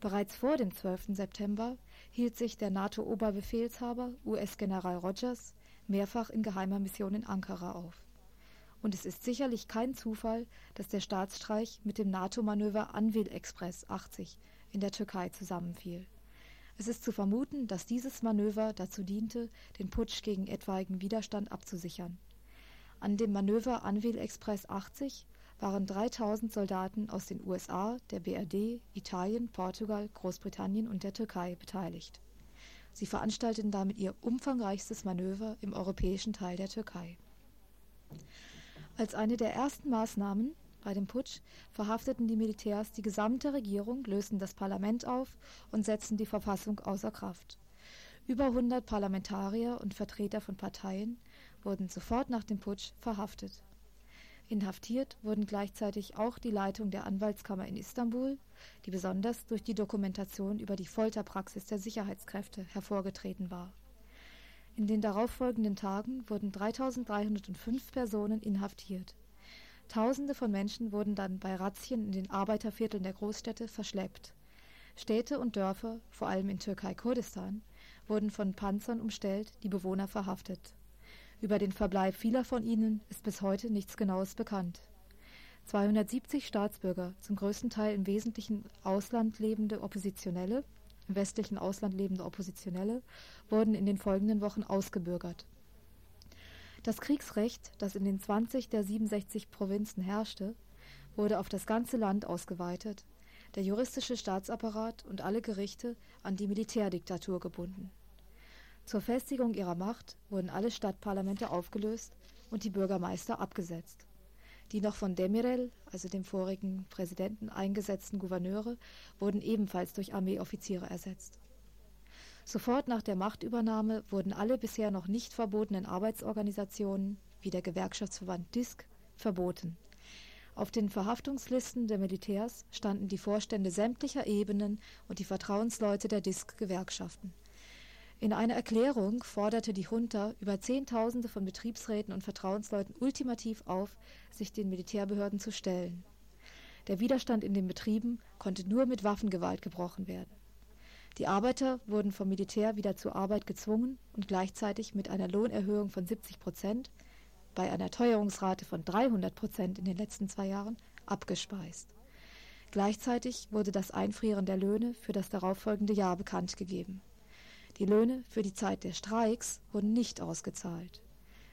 Bereits vor dem 12. September hielt sich der NATO-Oberbefehlshaber, US-General Rogers, mehrfach in geheimer Mission in Ankara auf. Und es ist sicherlich kein Zufall, dass der Staatsstreich mit dem NATO-Manöver Anvil Express 80 in der Türkei zusammenfiel. Es ist zu vermuten, dass dieses Manöver dazu diente, den Putsch gegen etwaigen Widerstand abzusichern. An dem Manöver Anvil Express 80 waren 3000 Soldaten aus den USA, der BRD, Italien, Portugal, Großbritannien und der Türkei beteiligt. Sie veranstalteten damit ihr umfangreichstes Manöver im europäischen Teil der Türkei. Als eine der ersten Maßnahmen bei dem Putsch verhafteten die Militärs die gesamte Regierung, lösten das Parlament auf und setzten die Verfassung außer Kraft. Über 100 Parlamentarier und Vertreter von Parteien wurden sofort nach dem Putsch verhaftet. Inhaftiert wurden gleichzeitig auch die Leitung der Anwaltskammer in Istanbul, die besonders durch die Dokumentation über die Folterpraxis der Sicherheitskräfte hervorgetreten war. In den darauffolgenden Tagen wurden 3305 Personen inhaftiert. Tausende von Menschen wurden dann bei Razzien in den Arbeitervierteln der Großstädte verschleppt. Städte und Dörfer, vor allem in Türkei-Kurdistan, wurden von Panzern umstellt, die Bewohner verhaftet. Über den Verbleib vieler von ihnen ist bis heute nichts Genaues bekannt. 270 Staatsbürger, zum größten Teil im wesentlichen Ausland lebende Oppositionelle, im westlichen Ausland lebende Oppositionelle, wurden in den folgenden Wochen ausgebürgert. Das Kriegsrecht, das in den 20 der 67 Provinzen herrschte, wurde auf das ganze Land ausgeweitet, der juristische Staatsapparat und alle Gerichte an die Militärdiktatur gebunden. Zur Festigung ihrer Macht wurden alle Stadtparlamente aufgelöst und die Bürgermeister abgesetzt. Die noch von Demirel, also dem vorigen Präsidenten, eingesetzten Gouverneure wurden ebenfalls durch Armeeoffiziere ersetzt. Sofort nach der Machtübernahme wurden alle bisher noch nicht verbotenen Arbeitsorganisationen, wie der Gewerkschaftsverband DISK, verboten. Auf den Verhaftungslisten der Militärs standen die Vorstände sämtlicher Ebenen und die Vertrauensleute der DISK-Gewerkschaften. In einer Erklärung forderte die Junta über Zehntausende von Betriebsräten und Vertrauensleuten ultimativ auf, sich den Militärbehörden zu stellen. Der Widerstand in den Betrieben konnte nur mit Waffengewalt gebrochen werden. Die Arbeiter wurden vom Militär wieder zur Arbeit gezwungen und gleichzeitig mit einer Lohnerhöhung von 70 Prozent, bei einer Teuerungsrate von 300 Prozent in den letzten zwei Jahren, abgespeist. Gleichzeitig wurde das Einfrieren der Löhne für das darauffolgende Jahr bekannt gegeben. Die Löhne für die Zeit der Streiks wurden nicht ausgezahlt.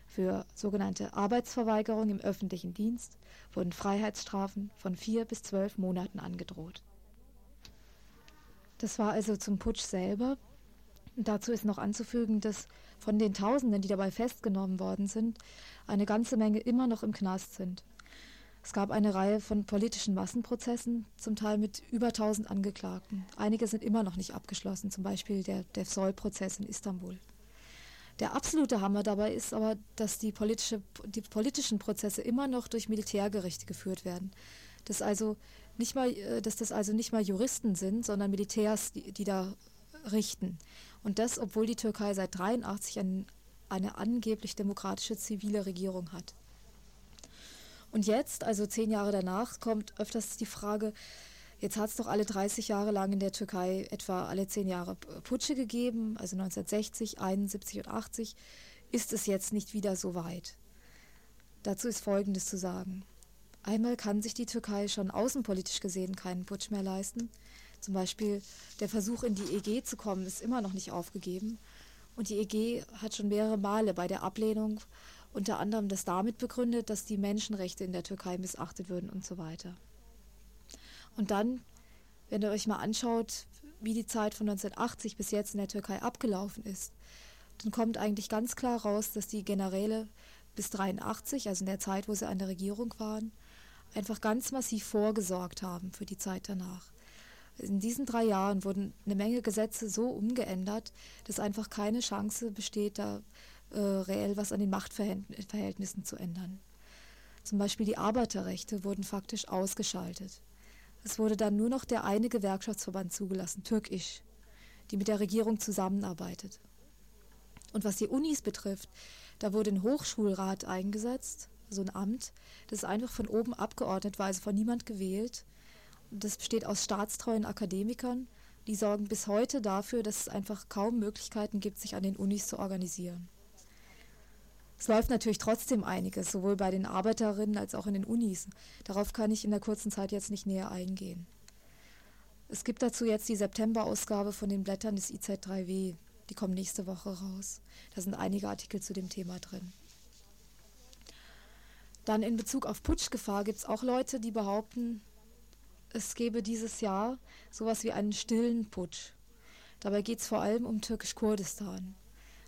Für sogenannte Arbeitsverweigerung im öffentlichen Dienst wurden Freiheitsstrafen von vier bis zwölf Monaten angedroht. Das war also zum Putsch selber. Und dazu ist noch anzufügen, dass von den Tausenden, die dabei festgenommen worden sind, eine ganze Menge immer noch im Knast sind. Es gab eine Reihe von politischen Massenprozessen, zum Teil mit über 1000 Angeklagten. Einige sind immer noch nicht abgeschlossen, zum Beispiel der Defsol-Prozess in Istanbul. Der absolute Hammer dabei ist aber, dass die, politische, die politischen Prozesse immer noch durch Militärgerichte geführt werden. Dass, also nicht mal, äh, dass das also nicht mal Juristen sind, sondern Militärs, die, die da richten. Und das, obwohl die Türkei seit 1983 ein, eine angeblich demokratische zivile Regierung hat. Und jetzt, also zehn Jahre danach, kommt öfters die Frage, jetzt hat es doch alle 30 Jahre lang in der Türkei etwa alle zehn Jahre Putsche gegeben, also 1960, 71 und 80. Ist es jetzt nicht wieder so weit? Dazu ist Folgendes zu sagen. Einmal kann sich die Türkei schon außenpolitisch gesehen keinen Putsch mehr leisten. Zum Beispiel der Versuch, in die EG zu kommen, ist immer noch nicht aufgegeben. Und die EG hat schon mehrere Male bei der Ablehnung unter anderem das damit begründet, dass die Menschenrechte in der Türkei missachtet würden und so weiter. Und dann, wenn ihr euch mal anschaut, wie die Zeit von 1980 bis jetzt in der Türkei abgelaufen ist, dann kommt eigentlich ganz klar raus, dass die Generäle bis 83, also in der Zeit, wo sie an der Regierung waren, einfach ganz massiv vorgesorgt haben für die Zeit danach. In diesen drei Jahren wurden eine Menge Gesetze so umgeändert, dass einfach keine Chance besteht, da äh, reell was an den Machtverhältnissen zu ändern. Zum Beispiel die Arbeiterrechte wurden faktisch ausgeschaltet. Es wurde dann nur noch der eine Gewerkschaftsverband zugelassen, Türkisch, die mit der Regierung zusammenarbeitet. Und was die Unis betrifft, da wurde ein Hochschulrat eingesetzt, so ein Amt, das ist einfach von oben abgeordnet war, also von niemand gewählt. Das besteht aus staatstreuen Akademikern, die sorgen bis heute dafür, dass es einfach kaum Möglichkeiten gibt, sich an den Unis zu organisieren. Es läuft natürlich trotzdem einiges, sowohl bei den Arbeiterinnen als auch in den Unis. Darauf kann ich in der kurzen Zeit jetzt nicht näher eingehen. Es gibt dazu jetzt die September-Ausgabe von den Blättern des IZ3W. Die kommen nächste Woche raus. Da sind einige Artikel zu dem Thema drin. Dann in Bezug auf Putschgefahr gibt es auch Leute, die behaupten, es gebe dieses Jahr sowas wie einen stillen Putsch. Dabei geht es vor allem um Türkisch-Kurdistan.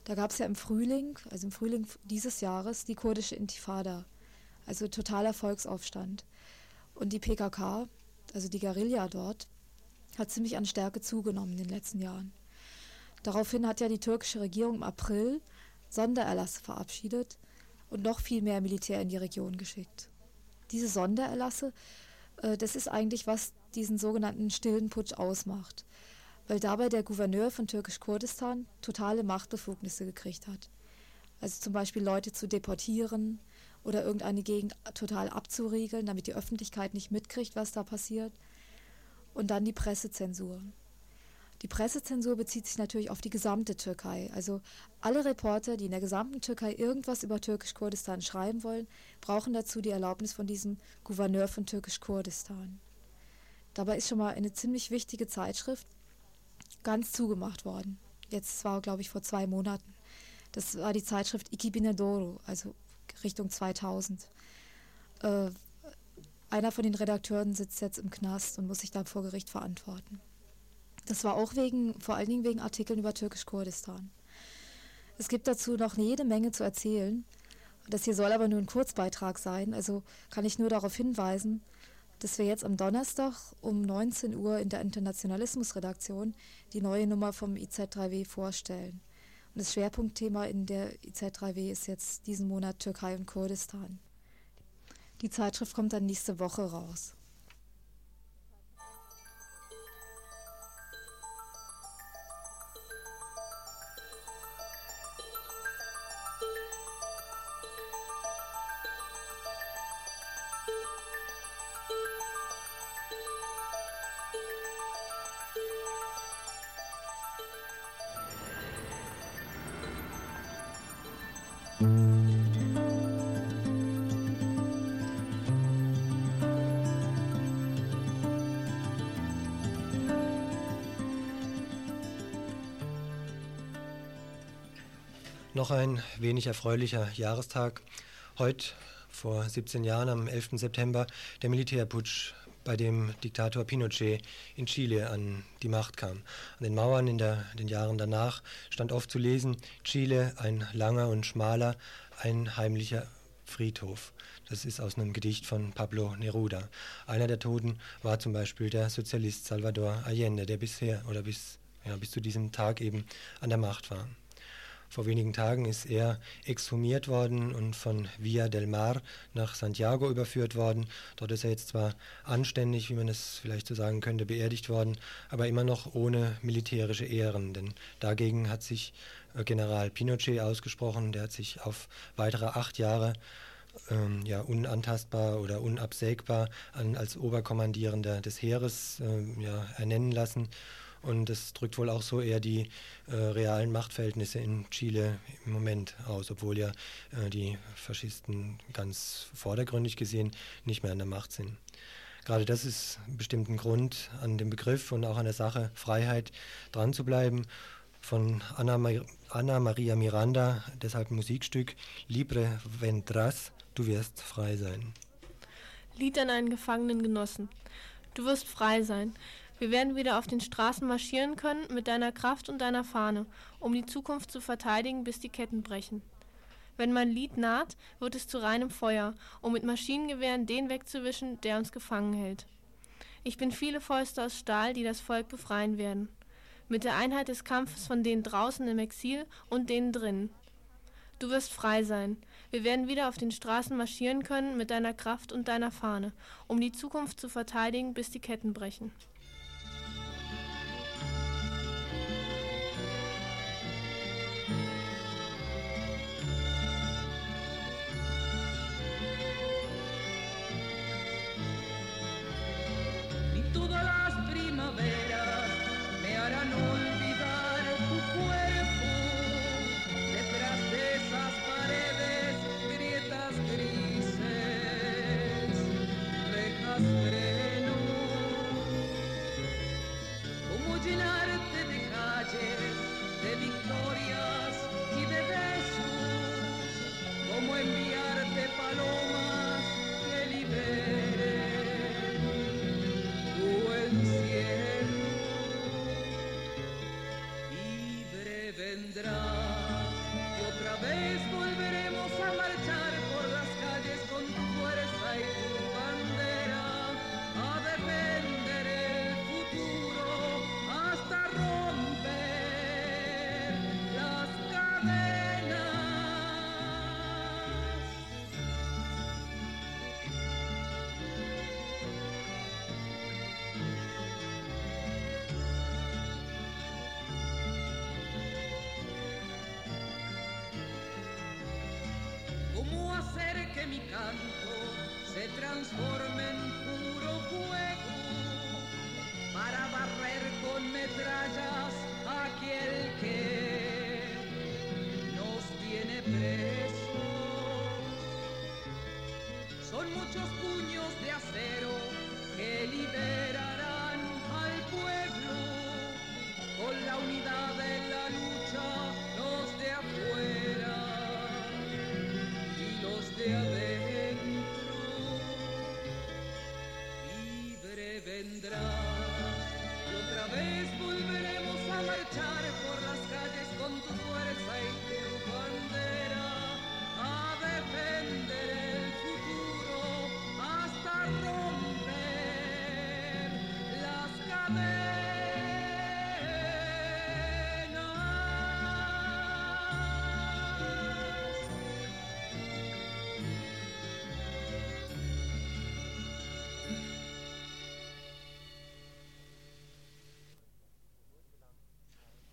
Da gab es ja im Frühling, also im Frühling dieses Jahres, die kurdische Intifada, also totaler Volksaufstand. Und die PKK, also die Guerilla dort, hat ziemlich an Stärke zugenommen in den letzten Jahren. Daraufhin hat ja die türkische Regierung im April Sondererlasse verabschiedet und noch viel mehr Militär in die Region geschickt. Diese Sondererlasse, äh, das ist eigentlich, was diesen sogenannten stillen Putsch ausmacht, weil dabei der Gouverneur von türkisch-Kurdistan totale Machtbefugnisse gekriegt hat. Also zum Beispiel Leute zu deportieren oder irgendeine Gegend total abzuriegeln, damit die Öffentlichkeit nicht mitkriegt, was da passiert und dann die Pressezensur. Die Pressezensur bezieht sich natürlich auf die gesamte Türkei. Also alle Reporter, die in der gesamten Türkei irgendwas über Türkisch-Kurdistan schreiben wollen, brauchen dazu die Erlaubnis von diesem Gouverneur von Türkisch-Kurdistan. Dabei ist schon mal eine ziemlich wichtige Zeitschrift ganz zugemacht worden. Jetzt zwar, glaube ich, vor zwei Monaten. Das war die Zeitschrift Ikibinedoro, also Richtung 2000. Äh, einer von den Redakteuren sitzt jetzt im Knast und muss sich dann vor Gericht verantworten. Das war auch wegen, vor allen Dingen wegen Artikeln über Türkisch-Kurdistan. Es gibt dazu noch jede Menge zu erzählen. Das hier soll aber nur ein Kurzbeitrag sein, also kann ich nur darauf hinweisen, dass wir jetzt am Donnerstag um 19 Uhr in der Internationalismus-Redaktion die neue Nummer vom IZ3W vorstellen. Und das Schwerpunktthema in der IZ3W ist jetzt diesen Monat Türkei und Kurdistan. Die Zeitschrift kommt dann nächste Woche raus. Noch ein wenig erfreulicher Jahrestag. Heute, vor 17 Jahren, am 11. September, der Militärputsch, bei dem Diktator Pinochet in Chile an die Macht kam. An den Mauern in der, den Jahren danach stand oft zu lesen, Chile ein langer und schmaler, ein heimlicher Friedhof. Das ist aus einem Gedicht von Pablo Neruda. Einer der Toten war zum Beispiel der Sozialist Salvador Allende, der bisher oder bis, ja, bis zu diesem Tag eben an der Macht war. Vor wenigen Tagen ist er exhumiert worden und von Villa del Mar nach Santiago überführt worden. Dort ist er jetzt zwar anständig, wie man es vielleicht so sagen könnte, beerdigt worden, aber immer noch ohne militärische Ehren. Denn dagegen hat sich äh, General Pinochet ausgesprochen. Der hat sich auf weitere acht Jahre ähm, ja, unantastbar oder unabsägbar an, als Oberkommandierender des Heeres äh, ja, ernennen lassen. Und das drückt wohl auch so eher die äh, realen Machtverhältnisse in Chile im Moment aus, obwohl ja äh, die Faschisten ganz vordergründig gesehen nicht mehr an der Macht sind. Gerade das ist bestimmt ein Grund, an dem Begriff und auch an der Sache Freiheit dran zu bleiben. Von Anna, Anna Maria Miranda, deshalb Musikstück Libre Vendras, du wirst frei sein. Lied an einen gefangenen Genossen. Du wirst frei sein. Wir werden wieder auf den Straßen marschieren können mit deiner Kraft und deiner Fahne, um die Zukunft zu verteidigen, bis die Ketten brechen. Wenn mein Lied naht, wird es zu reinem Feuer, um mit Maschinengewehren den wegzuwischen, der uns gefangen hält. Ich bin viele Fäuste aus Stahl, die das Volk befreien werden. Mit der Einheit des Kampfes von denen draußen im Exil und denen drinnen. Du wirst frei sein. Wir werden wieder auf den Straßen marschieren können mit deiner Kraft und deiner Fahne, um die Zukunft zu verteidigen, bis die Ketten brechen.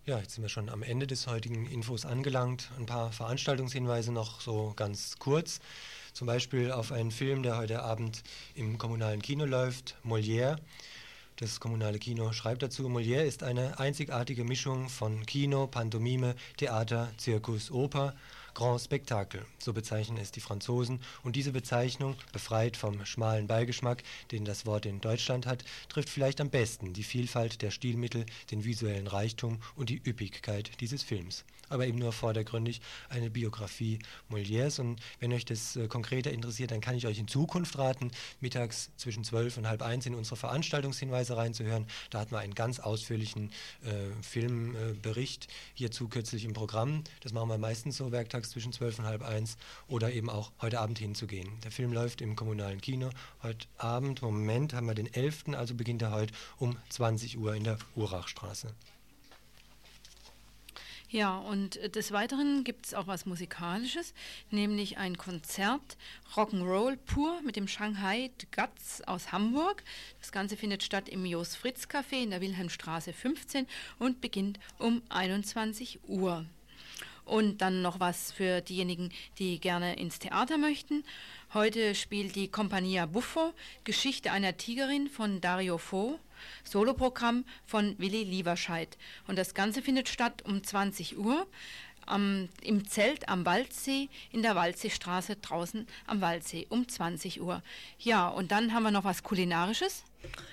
Ja, jetzt sind wir schon am Ende des heutigen Infos angelangt. Ein paar Veranstaltungshinweise noch so ganz kurz. Zum Beispiel auf einen Film, der heute Abend im kommunalen Kino läuft, Molière. Das kommunale Kino schreibt dazu, Molière ist eine einzigartige Mischung von Kino, Pantomime, Theater, Zirkus, Oper, Grand Spectacle. So bezeichnen es die Franzosen. Und diese Bezeichnung, befreit vom schmalen Beigeschmack, den das Wort in Deutschland hat, trifft vielleicht am besten die Vielfalt der Stilmittel, den visuellen Reichtum und die Üppigkeit dieses Films. Aber eben nur vordergründig eine Biografie Molières. Und wenn euch das äh, konkreter interessiert, dann kann ich euch in Zukunft raten, mittags zwischen zwölf und halb eins in unsere Veranstaltungshinweise reinzuhören. Da hatten wir einen ganz ausführlichen äh, Filmbericht hierzu kürzlich im Programm. Das machen wir meistens so werktags zwischen zwölf und halb eins oder eben auch heute Abend hinzugehen. Der Film läuft im kommunalen Kino. Heute Abend, Moment, haben wir den 11., also beginnt er heute um 20 Uhr in der Urachstraße. Ja, und des Weiteren gibt es auch was Musikalisches, nämlich ein Konzert Rock'n'Roll pur mit dem Shanghai Guts aus Hamburg. Das Ganze findet statt im Jos Fritz Café in der Wilhelmstraße 15 und beginnt um 21 Uhr. Und dann noch was für diejenigen, die gerne ins Theater möchten. Heute spielt die Compagnia Buffo Geschichte einer Tigerin von Dario Fo. Soloprogramm von Willi Lieberscheid. Und das Ganze findet statt um 20 Uhr am, im Zelt am Waldsee in der Waldseestraße draußen am Waldsee um 20 Uhr. Ja, und dann haben wir noch was Kulinarisches.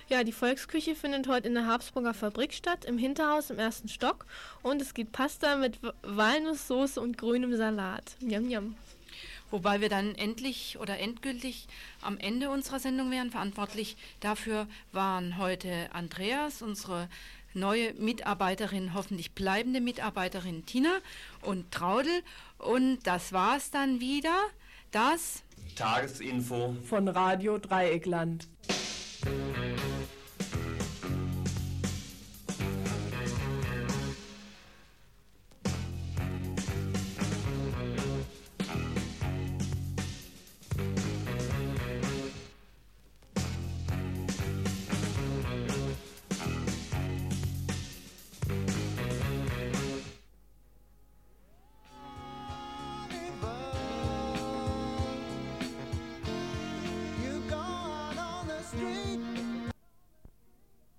Ja, die Volksküche findet heute in der Habsburger Fabrik statt, im Hinterhaus im ersten Stock. Und es gibt Pasta mit Wa- Walnusssoße und grünem Salat. Yum, yum. Wobei wir dann endlich oder endgültig am Ende unserer Sendung wären. Verantwortlich dafür waren heute Andreas, unsere neue Mitarbeiterin, hoffentlich bleibende Mitarbeiterin Tina und Traudel. Und das war's dann wieder. Das Tagesinfo von Radio Dreieckland. Musik